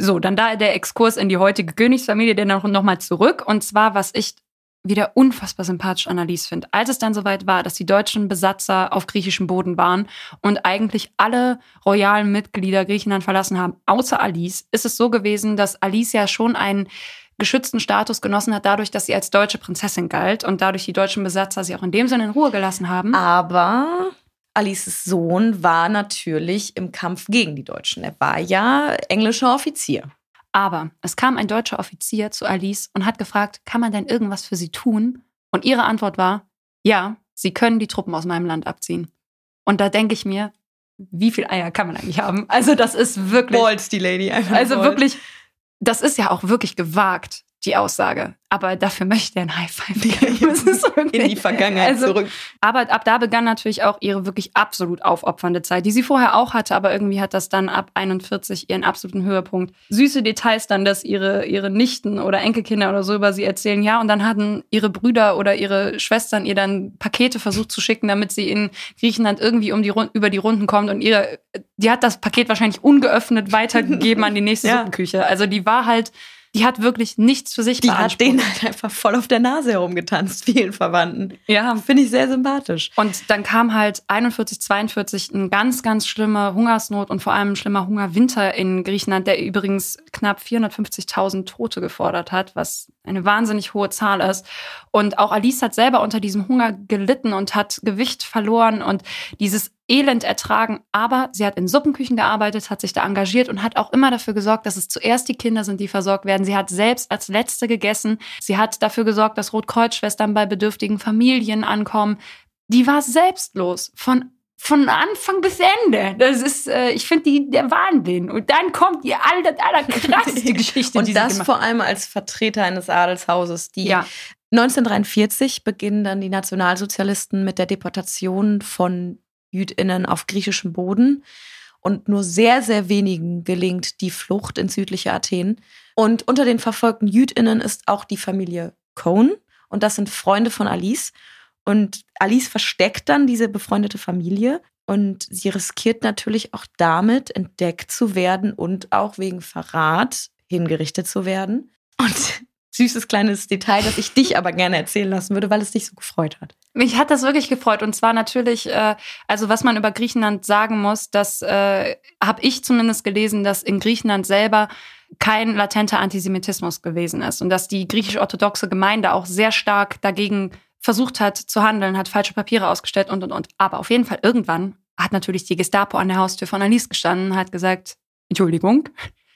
So, dann da der Exkurs in die heutige Königsfamilie, der noch, noch mal zurück. Und zwar, was ich wieder unfassbar sympathisch an Alice finde. Als es dann soweit war, dass die deutschen Besatzer auf griechischem Boden waren und eigentlich alle royalen Mitglieder Griechenland verlassen haben, außer Alice, ist es so gewesen, dass Alice ja schon ein geschützten Status genossen hat, dadurch, dass sie als deutsche Prinzessin galt und dadurch die deutschen Besatzer sie auch in dem Sinne in Ruhe gelassen haben. Aber Alices Sohn war natürlich im Kampf gegen die Deutschen. Er war ja englischer Offizier. Aber es kam ein deutscher Offizier zu Alice und hat gefragt, kann man denn irgendwas für sie tun? Und ihre Antwort war, ja, sie können die Truppen aus meinem Land abziehen. Und da denke ich mir, wie viel Eier kann man eigentlich haben? Also das ist wirklich... Balls, die Lady. also Balls. wirklich das ist ja auch wirklich gewagt die Aussage. Aber dafür möchte er ein High Five geben. In die Vergangenheit also, zurück. Aber ab da begann natürlich auch ihre wirklich absolut aufopfernde Zeit, die sie vorher auch hatte, aber irgendwie hat das dann ab 41 ihren absoluten Höhepunkt. Süße Details dann, dass ihre, ihre Nichten oder Enkelkinder oder so über sie erzählen, ja, und dann hatten ihre Brüder oder ihre Schwestern ihr dann Pakete versucht zu schicken, damit sie in Griechenland irgendwie um die, über die Runden kommt und ihre, die hat das Paket wahrscheinlich ungeöffnet weitergegeben an die nächste ja. Suppenküche. Also die war halt die hat wirklich nichts für sich Die hat denen halt einfach voll auf der Nase herumgetanzt, vielen Verwandten. Ja. Finde ich sehr sympathisch. Und dann kam halt 41, 42 ein ganz, ganz schlimmer Hungersnot und vor allem ein schlimmer Hungerwinter in Griechenland, der übrigens knapp 450.000 Tote gefordert hat, was eine wahnsinnig hohe Zahl ist. Und auch Alice hat selber unter diesem Hunger gelitten und hat Gewicht verloren und dieses Elend ertragen, aber sie hat in Suppenküchen gearbeitet, hat sich da engagiert und hat auch immer dafür gesorgt, dass es zuerst die Kinder sind, die versorgt werden. Sie hat selbst als Letzte gegessen. Sie hat dafür gesorgt, dass Rotkreuzschwestern bei bedürftigen Familien ankommen. Die war selbstlos von von Anfang bis Ende. Das ist, äh, ich finde, die der Wahnsinn. Und dann kommt die aller, allerkrasseste Geschichte. Und das vor allem als Vertreter eines Adelshauses, die ja. 1943 beginnen dann die Nationalsozialisten mit der Deportation von JüdInnen auf griechischem Boden. Und nur sehr, sehr wenigen gelingt die Flucht ins südliche Athen. Und unter den verfolgten JüdInnen ist auch die Familie Cohn. Und das sind Freunde von Alice. Und Alice versteckt dann diese befreundete Familie. Und sie riskiert natürlich auch damit, entdeckt zu werden und auch wegen Verrat hingerichtet zu werden. Und süßes kleines Detail, das ich dich aber gerne erzählen lassen würde, weil es dich so gefreut hat. Mich hat das wirklich gefreut und zwar natürlich, äh, also was man über Griechenland sagen muss, das äh, habe ich zumindest gelesen, dass in Griechenland selber kein latenter Antisemitismus gewesen ist und dass die griechisch-orthodoxe Gemeinde auch sehr stark dagegen versucht hat zu handeln, hat falsche Papiere ausgestellt und und und. Aber auf jeden Fall irgendwann hat natürlich die Gestapo an der Haustür von Alice gestanden, hat gesagt, Entschuldigung,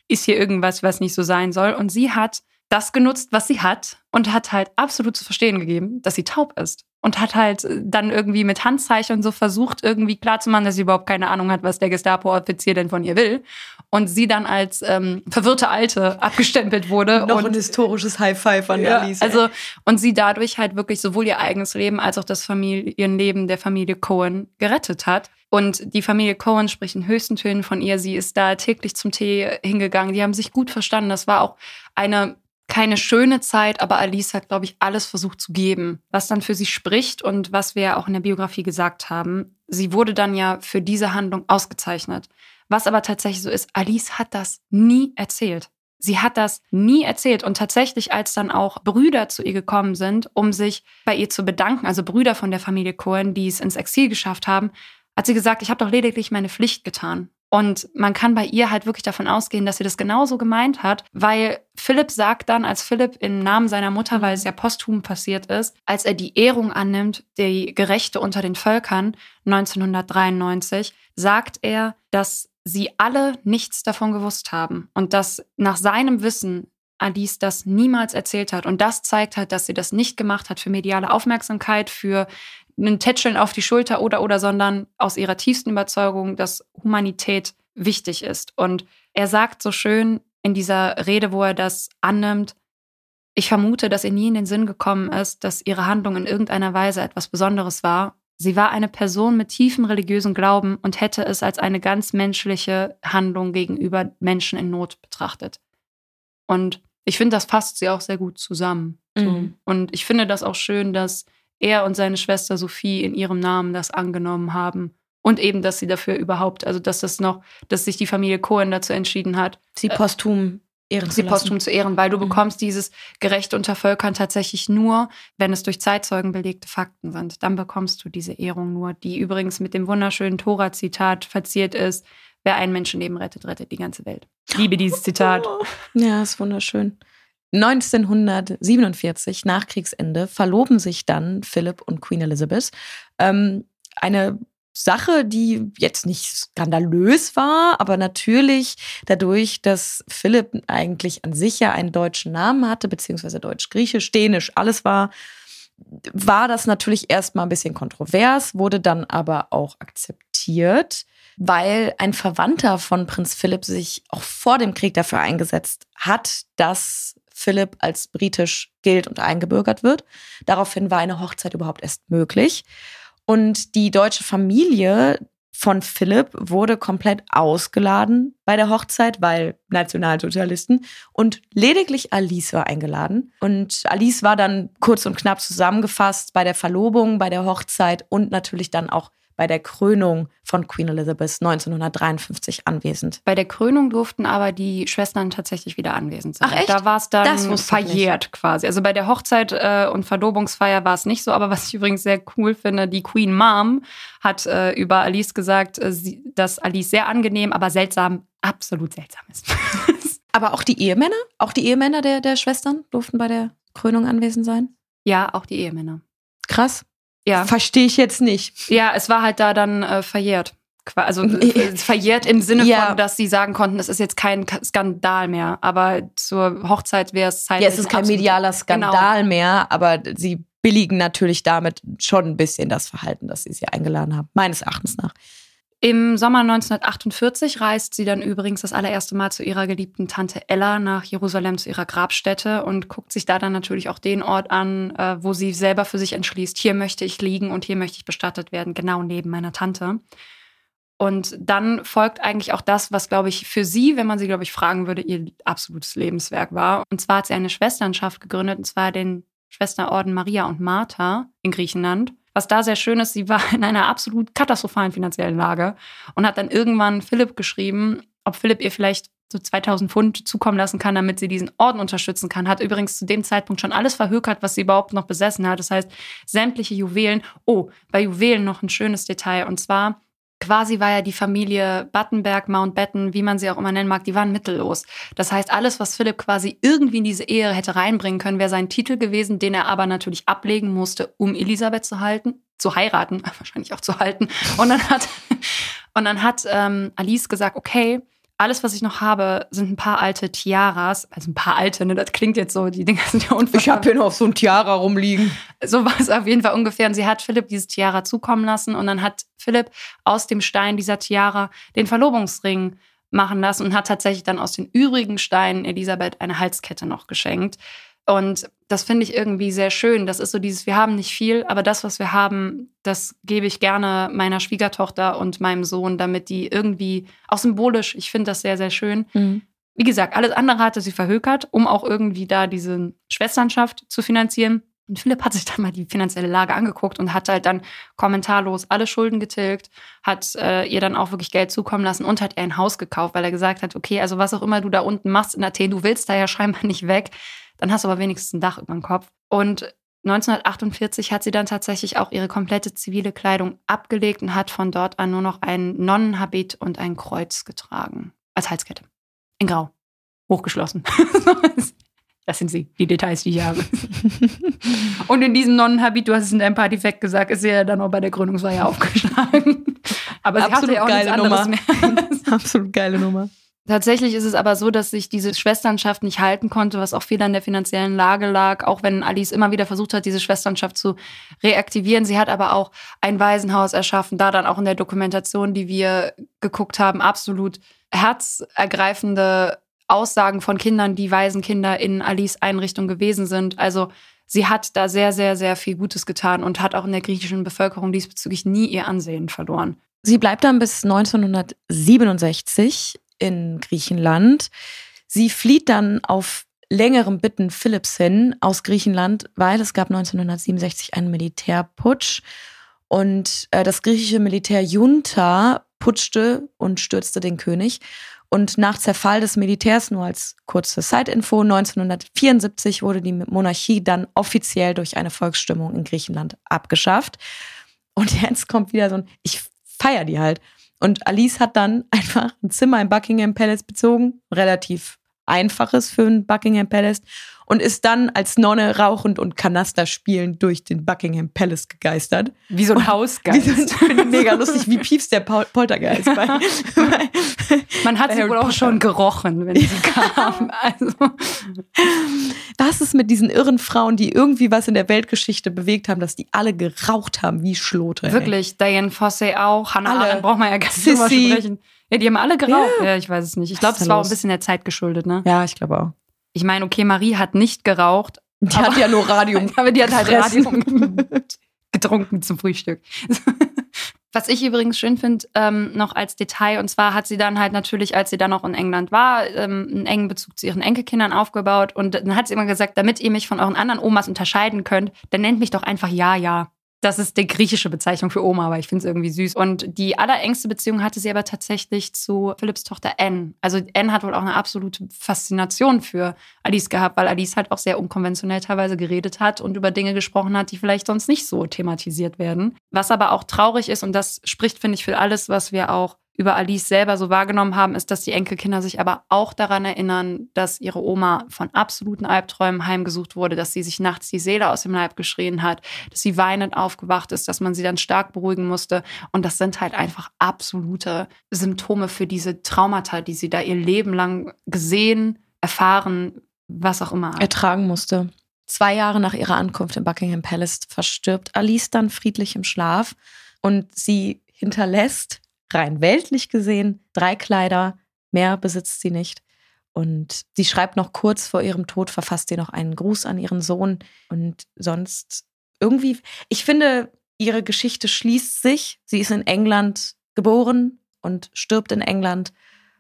ist hier irgendwas, was nicht so sein soll und sie hat das genutzt, was sie hat und hat halt absolut zu verstehen gegeben, dass sie taub ist. und hat halt dann irgendwie mit Handzeichen so versucht, irgendwie klarzumachen, dass sie überhaupt keine Ahnung hat, was der Gestapo-Offizier denn von ihr will. Und sie dann als ähm, verwirrte Alte abgestempelt wurde. Noch und, ein historisches High Five an ja, Alice. Also, und sie dadurch halt wirklich sowohl ihr eigenes Leben als auch das Familienleben der Familie Cohen gerettet hat. Und die Familie Cohen spricht in höchsten Tönen von ihr. Sie ist da täglich zum Tee hingegangen. Die haben sich gut verstanden. Das war auch eine keine schöne Zeit, aber Alice hat, glaube ich, alles versucht zu geben, was dann für sie spricht und was wir ja auch in der Biografie gesagt haben. Sie wurde dann ja für diese Handlung ausgezeichnet. Was aber tatsächlich so ist, Alice hat das nie erzählt. Sie hat das nie erzählt und tatsächlich, als dann auch Brüder zu ihr gekommen sind, um sich bei ihr zu bedanken, also Brüder von der Familie Cohen, die es ins Exil geschafft haben, hat sie gesagt, ich habe doch lediglich meine Pflicht getan. Und man kann bei ihr halt wirklich davon ausgehen, dass sie das genauso gemeint hat, weil Philipp sagt dann, als Philipp im Namen seiner Mutter, weil es ja posthum passiert ist, als er die Ehrung annimmt, die Gerechte unter den Völkern 1993, sagt er, dass sie alle nichts davon gewusst haben und dass nach seinem Wissen Alice das niemals erzählt hat. Und das zeigt halt, dass sie das nicht gemacht hat für mediale Aufmerksamkeit, für einen Tätscheln auf die Schulter oder oder, sondern aus ihrer tiefsten Überzeugung, dass Humanität wichtig ist. Und er sagt so schön in dieser Rede, wo er das annimmt, ich vermute, dass ihr nie in den Sinn gekommen ist, dass ihre Handlung in irgendeiner Weise etwas Besonderes war. Sie war eine Person mit tiefem religiösen Glauben und hätte es als eine ganz menschliche Handlung gegenüber Menschen in Not betrachtet. Und ich finde, das fasst sie auch sehr gut zusammen. Mhm. Und ich finde das auch schön, dass er und seine Schwester Sophie in ihrem Namen das angenommen haben. Und eben, dass sie dafür überhaupt, also dass das noch, dass sich die Familie Cohen dazu entschieden hat. Sie äh, posthum ehren sie posthum zu ehren, weil du mhm. bekommst dieses Gerecht unter Völkern tatsächlich nur, wenn es durch Zeitzeugen belegte Fakten sind. Dann bekommst du diese Ehrung nur, die übrigens mit dem wunderschönen Tora-Zitat verziert ist. Wer ein Menschenleben rettet, rettet die ganze Welt. Ich liebe dieses Zitat. Ja, ist wunderschön. 1947, nach Kriegsende, verloben sich dann Philip und Queen Elizabeth. Ähm, eine Sache, die jetzt nicht skandalös war, aber natürlich dadurch, dass Philipp eigentlich an sich ja einen deutschen Namen hatte, beziehungsweise deutsch-griechisch, dänisch, alles war, war das natürlich erstmal ein bisschen kontrovers, wurde dann aber auch akzeptiert, weil ein Verwandter von Prinz Philipp sich auch vor dem Krieg dafür eingesetzt hat, dass Philipp als britisch gilt und eingebürgert wird. Daraufhin war eine Hochzeit überhaupt erst möglich. Und die deutsche Familie von Philipp wurde komplett ausgeladen bei der Hochzeit, weil Nationalsozialisten. Und lediglich Alice war eingeladen. Und Alice war dann kurz und knapp zusammengefasst bei der Verlobung, bei der Hochzeit und natürlich dann auch bei der Krönung von Queen Elizabeth 1953 anwesend. Bei der Krönung durften aber die Schwestern tatsächlich wieder anwesend sein. Ach echt? Da war es dann verjährt quasi. Also bei der Hochzeit äh, und Verlobungsfeier war es nicht so, aber was ich übrigens sehr cool finde, die Queen Mom hat äh, über Alice gesagt, äh, sie, dass Alice sehr angenehm, aber seltsam, absolut seltsam ist. aber auch die Ehemänner? Auch die Ehemänner der, der Schwestern durften bei der Krönung anwesend sein? Ja, auch die Ehemänner. Krass. Ja. Verstehe ich jetzt nicht. Ja, es war halt da dann äh, verjährt. Also äh, verjährt im Sinne ja. von, dass sie sagen konnten, es ist jetzt kein Skandal mehr. Aber zur Hochzeit wäre es zeitlich. Ja, es ist kein medialer genau. Skandal genau. mehr, aber sie billigen natürlich damit schon ein bisschen das Verhalten, dass sie sie eingeladen haben, meines Erachtens nach. Im Sommer 1948 reist sie dann übrigens das allererste Mal zu ihrer geliebten Tante Ella nach Jerusalem zu ihrer Grabstätte und guckt sich da dann natürlich auch den Ort an, äh, wo sie selber für sich entschließt, hier möchte ich liegen und hier möchte ich bestattet werden, genau neben meiner Tante. Und dann folgt eigentlich auch das, was, glaube ich, für sie, wenn man sie, glaube ich, fragen würde, ihr absolutes Lebenswerk war. Und zwar hat sie eine Schwesternschaft gegründet, und zwar den Schwesterorden Maria und Martha in Griechenland. Was da sehr schön ist, sie war in einer absolut katastrophalen finanziellen Lage und hat dann irgendwann Philipp geschrieben, ob Philipp ihr vielleicht so 2000 Pfund zukommen lassen kann, damit sie diesen Orden unterstützen kann. Hat übrigens zu dem Zeitpunkt schon alles verhökert, was sie überhaupt noch besessen hat. Das heißt, sämtliche Juwelen. Oh, bei Juwelen noch ein schönes Detail. Und zwar quasi war ja die Familie Battenberg, Mountbatten, wie man sie auch immer nennen mag, die waren mittellos. Das heißt, alles, was Philipp quasi irgendwie in diese Ehe hätte reinbringen können, wäre sein Titel gewesen, den er aber natürlich ablegen musste, um Elisabeth zu halten, zu heiraten, wahrscheinlich auch zu halten. Und dann hat, und dann hat ähm, Alice gesagt, okay, alles, was ich noch habe, sind ein paar alte Tiaras. Also ein paar alte, ne? Das klingt jetzt so, die Dinger sind ja unfassbar. Ich habe hier noch so ein Tiara rumliegen. So war es auf jeden Fall ungefähr. Und sie hat Philipp dieses Tiara zukommen lassen. Und dann hat Philipp aus dem Stein dieser Tiara den Verlobungsring machen lassen und hat tatsächlich dann aus den übrigen Steinen Elisabeth eine Halskette noch geschenkt. Und das finde ich irgendwie sehr schön. Das ist so dieses, wir haben nicht viel, aber das, was wir haben, das gebe ich gerne meiner Schwiegertochter und meinem Sohn, damit die irgendwie auch symbolisch, ich finde das sehr, sehr schön. Mhm. Wie gesagt, alles andere hatte sie verhökert, um auch irgendwie da diese Schwesternschaft zu finanzieren. Und Philipp hat sich dann mal die finanzielle Lage angeguckt und hat halt dann kommentarlos alle Schulden getilgt, hat äh, ihr dann auch wirklich Geld zukommen lassen und hat ihr ein Haus gekauft, weil er gesagt hat, okay, also was auch immer du da unten machst in Athen, du willst da ja scheinbar nicht weg, dann hast du aber wenigstens ein Dach über dem Kopf. Und 1948 hat sie dann tatsächlich auch ihre komplette zivile Kleidung abgelegt und hat von dort an nur noch einen Nonnenhabit und ein Kreuz getragen. Als Halskette. In Grau. Hochgeschlossen. Das sind sie, die Details, die ich habe. und in diesem Nonnenhabit, du hast es in deinem Partyfact gesagt, ist sie ja dann auch bei der Gründungsfeier aufgeschlagen. Aber sie Absolut hatte ja auch geile nichts anderes Nummer. mehr. Absolut geile Nummer. Tatsächlich ist es aber so, dass sich diese Schwesternschaft nicht halten konnte, was auch viel an der finanziellen Lage lag, auch wenn Alice immer wieder versucht hat, diese Schwesternschaft zu reaktivieren. Sie hat aber auch ein Waisenhaus erschaffen, da dann auch in der Dokumentation, die wir geguckt haben, absolut herzergreifende Aussagen von Kindern, die Waisenkinder in Alice Einrichtung gewesen sind. Also sie hat da sehr, sehr, sehr viel Gutes getan und hat auch in der griechischen Bevölkerung diesbezüglich nie ihr Ansehen verloren. Sie bleibt dann bis 1967 in Griechenland. Sie flieht dann auf längerem Bitten Philipps hin aus Griechenland, weil es gab 1967 einen Militärputsch und äh, das griechische Militär Junta putschte und stürzte den König. Und nach Zerfall des Militärs, nur als kurze Side-Info, 1974 wurde die Monarchie dann offiziell durch eine Volksstimmung in Griechenland abgeschafft. Und jetzt kommt wieder so ein, ich feiere die halt. Und Alice hat dann einfach ein Zimmer im Buckingham Palace bezogen, relativ einfaches für ein Buckingham Palace und ist dann als Nonne rauchend und Kanaster spielend durch den Buckingham Palace gegeistert. Wie so ein Hausgeist. So ein, mega lustig, wie Pieps der Pol Poltergeist. Bei, bei, Man hat sie wohl auch schon gerochen, wenn sie kam. Also. Was ist mit diesen irren Frauen, die irgendwie was in der Weltgeschichte bewegt haben, dass die alle geraucht haben wie Schlote? Wirklich, ey. Diane Fossey auch, Hannah Arendt braucht man ja gar nicht drüber sprechen. Ja, die haben alle geraucht. Ja, ja ich weiß es nicht. Ich glaube, es war auch ein bisschen der Zeit geschuldet, ne? Ja, ich glaube auch. Ich meine, okay, Marie hat nicht geraucht. Die hat ja nur Radium. aber die hat halt Radium getrunken zum Frühstück. Was ich übrigens schön finde, ähm, noch als Detail, und zwar hat sie dann halt natürlich, als sie dann noch in England war, ähm, einen engen Bezug zu ihren Enkelkindern aufgebaut. Und dann hat sie immer gesagt, damit ihr mich von euren anderen Omas unterscheiden könnt, dann nennt mich doch einfach Ja, ja. Das ist die griechische Bezeichnung für Oma, aber ich finde es irgendwie süß. Und die allerengste Beziehung hatte sie aber tatsächlich zu Philipps Tochter Anne. Also Anne hat wohl auch eine absolute Faszination für Alice gehabt, weil Alice halt auch sehr unkonventionell teilweise geredet hat und über Dinge gesprochen hat, die vielleicht sonst nicht so thematisiert werden. Was aber auch traurig ist, und das spricht, finde ich, für alles, was wir auch über Alice selber so wahrgenommen haben, ist, dass die Enkelkinder sich aber auch daran erinnern, dass ihre Oma von absoluten Albträumen heimgesucht wurde, dass sie sich nachts die Seele aus dem Leib geschrien hat, dass sie weinend aufgewacht ist, dass man sie dann stark beruhigen musste. Und das sind halt einfach absolute Symptome für diese Traumata, die sie da ihr Leben lang gesehen, erfahren, was auch immer. Ertragen musste. Zwei Jahre nach ihrer Ankunft im Buckingham Palace verstirbt Alice dann friedlich im Schlaf und sie hinterlässt rein weltlich gesehen drei Kleider, mehr besitzt sie nicht. Und sie schreibt noch kurz vor ihrem Tod, verfasst sie noch einen Gruß an ihren Sohn. Und sonst irgendwie, ich finde, ihre Geschichte schließt sich. Sie ist in England geboren und stirbt in England.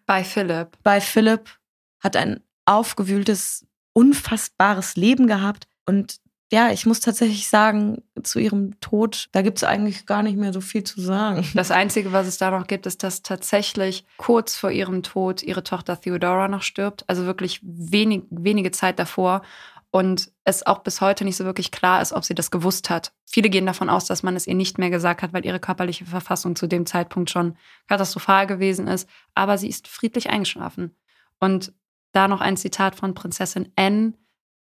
Bei Philipp. Bei Philipp, hat ein aufgewühltes, unfassbares Leben gehabt. Und ja, ich muss tatsächlich sagen, zu ihrem Tod, da gibt es eigentlich gar nicht mehr so viel zu sagen. Das Einzige, was es da noch gibt, ist, dass tatsächlich kurz vor ihrem Tod ihre Tochter Theodora noch stirbt. Also wirklich wenig, wenige Zeit davor. Und es auch bis heute nicht so wirklich klar ist, ob sie das gewusst hat. Viele gehen davon aus, dass man es ihr nicht mehr gesagt hat, weil ihre körperliche Verfassung zu dem Zeitpunkt schon katastrophal gewesen ist. Aber sie ist friedlich eingeschlafen. Und da noch ein Zitat von Prinzessin Anne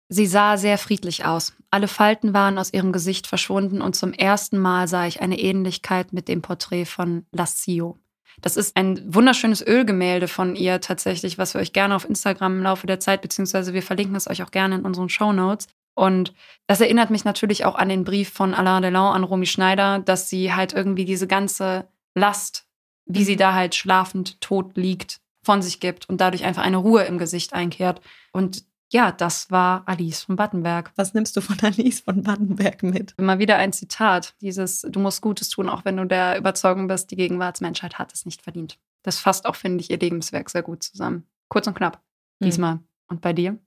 Sie sah sehr friedlich aus. Alle Falten waren aus ihrem Gesicht verschwunden und zum ersten Mal sah ich eine Ähnlichkeit mit dem Porträt von Lassio. Das ist ein wunderschönes Ölgemälde von ihr tatsächlich, was wir euch gerne auf Instagram im Laufe der Zeit, beziehungsweise wir verlinken es euch auch gerne in unseren Show Notes. Und das erinnert mich natürlich auch an den Brief von Alain Delon an Romy Schneider, dass sie halt irgendwie diese ganze Last, wie sie da halt schlafend tot liegt, von sich gibt und dadurch einfach eine Ruhe im Gesicht einkehrt. Und ja, das war Alice von Battenberg. Was nimmst du von Alice von Battenberg mit? Immer wieder ein Zitat, dieses Du musst Gutes tun, auch wenn du der Überzeugung bist, die Gegenwartsmenschheit hat es nicht verdient. Das fasst auch, finde ich, ihr Lebenswerk sehr gut zusammen. Kurz und knapp. Hm. Diesmal. Mhm. Und bei dir?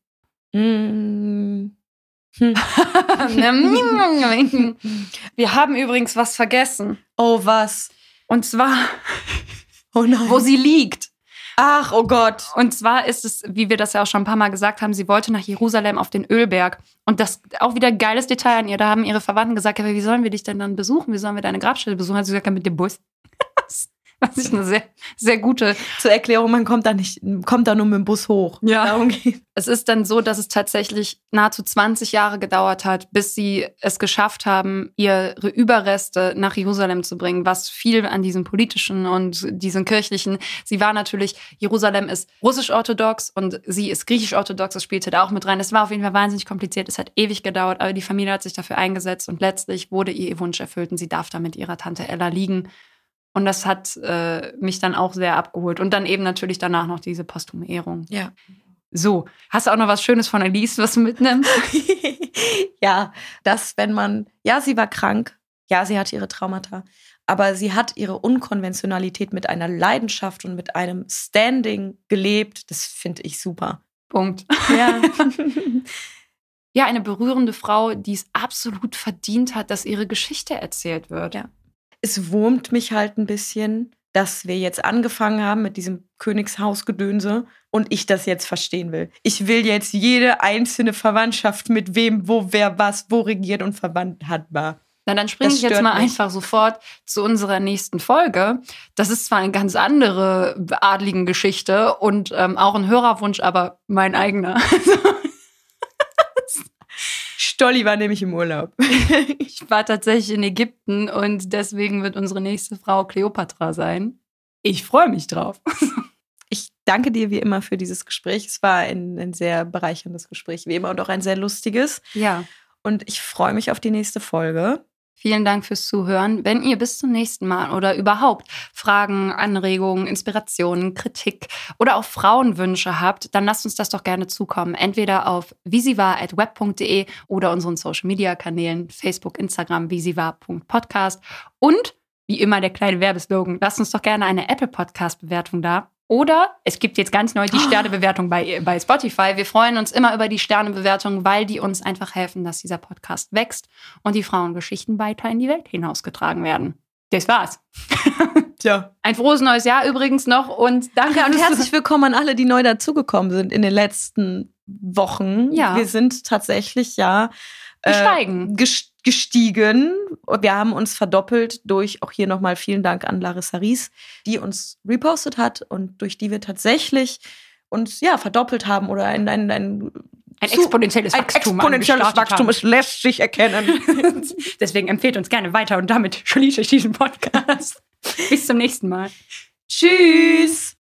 Mhm. Hm. Wir haben übrigens was vergessen. Oh, was? Und zwar, oh nein. wo sie liegt. Ach, oh Gott. Und zwar ist es, wie wir das ja auch schon ein paar Mal gesagt haben, sie wollte nach Jerusalem auf den Ölberg. Und das auch wieder geiles Detail an ihr. Da haben ihre Verwandten gesagt, ja, wie sollen wir dich denn dann besuchen? Wie sollen wir deine Grabstelle besuchen? Hat sie gesagt, mit dem Bus. Was ich eine sehr, sehr gute. Zur Erklärung, man kommt da nicht, kommt da nur mit dem Bus hoch. Ja. Es ist dann so, dass es tatsächlich nahezu 20 Jahre gedauert hat, bis sie es geschafft haben, ihre Überreste nach Jerusalem zu bringen, was viel an diesem politischen und diesen kirchlichen. Sie war natürlich, Jerusalem ist russisch-orthodox und sie ist griechisch-orthodox, das spielte da auch mit rein. Es war auf jeden Fall wahnsinnig kompliziert, es hat ewig gedauert, aber die Familie hat sich dafür eingesetzt und letztlich wurde ihr Wunsch erfüllt und sie darf da mit ihrer Tante Ella liegen und das hat äh, mich dann auch sehr abgeholt. Und dann eben natürlich danach noch diese posthume Ehrung. Ja. So, hast du auch noch was Schönes von Elise, was du mitnimmst? ja, dass wenn man, ja, sie war krank, ja, sie hatte ihre Traumata, aber sie hat ihre Unkonventionalität mit einer Leidenschaft und mit einem Standing gelebt. Das finde ich super. Punkt. Ja. ja, eine berührende Frau, die es absolut verdient hat, dass ihre Geschichte erzählt wird. Ja es wurmt mich halt ein bisschen, dass wir jetzt angefangen haben mit diesem Königshausgedönse und ich das jetzt verstehen will. Ich will jetzt jede einzelne Verwandtschaft mit wem, wo, wer, was, wo regiert und verwandt hat war. Na, dann springe ich jetzt mal mich. einfach sofort zu unserer nächsten Folge. Das ist zwar eine ganz andere adligen Geschichte und ähm, auch ein Hörerwunsch, aber mein eigener. Stolli war nämlich im Urlaub. ich war tatsächlich in Ägypten und deswegen wird unsere nächste Frau Kleopatra sein. Ich freue mich drauf. Ich danke dir wie immer für dieses Gespräch. Es war ein, ein sehr bereicherndes Gespräch, wie immer, und auch ein sehr lustiges. Ja. Und ich freue mich auf die nächste Folge. Vielen Dank fürs Zuhören. Wenn ihr bis zum nächsten Mal oder überhaupt Fragen, Anregungen, Inspirationen, Kritik oder auch Frauenwünsche habt, dann lasst uns das doch gerne zukommen. Entweder auf visivar.web.de oder unseren Social Media Kanälen Facebook, Instagram, visivar.podcast. Und wie immer der kleine Werbeslogan, lasst uns doch gerne eine Apple Podcast Bewertung da. Oder es gibt jetzt ganz neu die Sternebewertung bei, bei Spotify. Wir freuen uns immer über die Sternebewertung, weil die uns einfach helfen, dass dieser Podcast wächst und die Frauengeschichten weiter in die Welt hinausgetragen werden. Das war's. Tja. Ein frohes neues Jahr übrigens noch und danke und herzlich willkommen an alle, die neu dazugekommen sind in den letzten Wochen. Ja. Wir sind tatsächlich ja gestiegen. Äh, gestiegen. Wir haben uns verdoppelt durch auch hier nochmal vielen Dank an Larissa Ries, die uns repostet hat und durch die wir tatsächlich uns ja verdoppelt haben oder ein, ein, ein ein exponentielles Wachstum. Ein exponentielles Wachstum, es lässt sich erkennen. Deswegen empfehlt uns gerne weiter und damit schließe ich diesen Podcast. Bis zum nächsten Mal. Tschüss.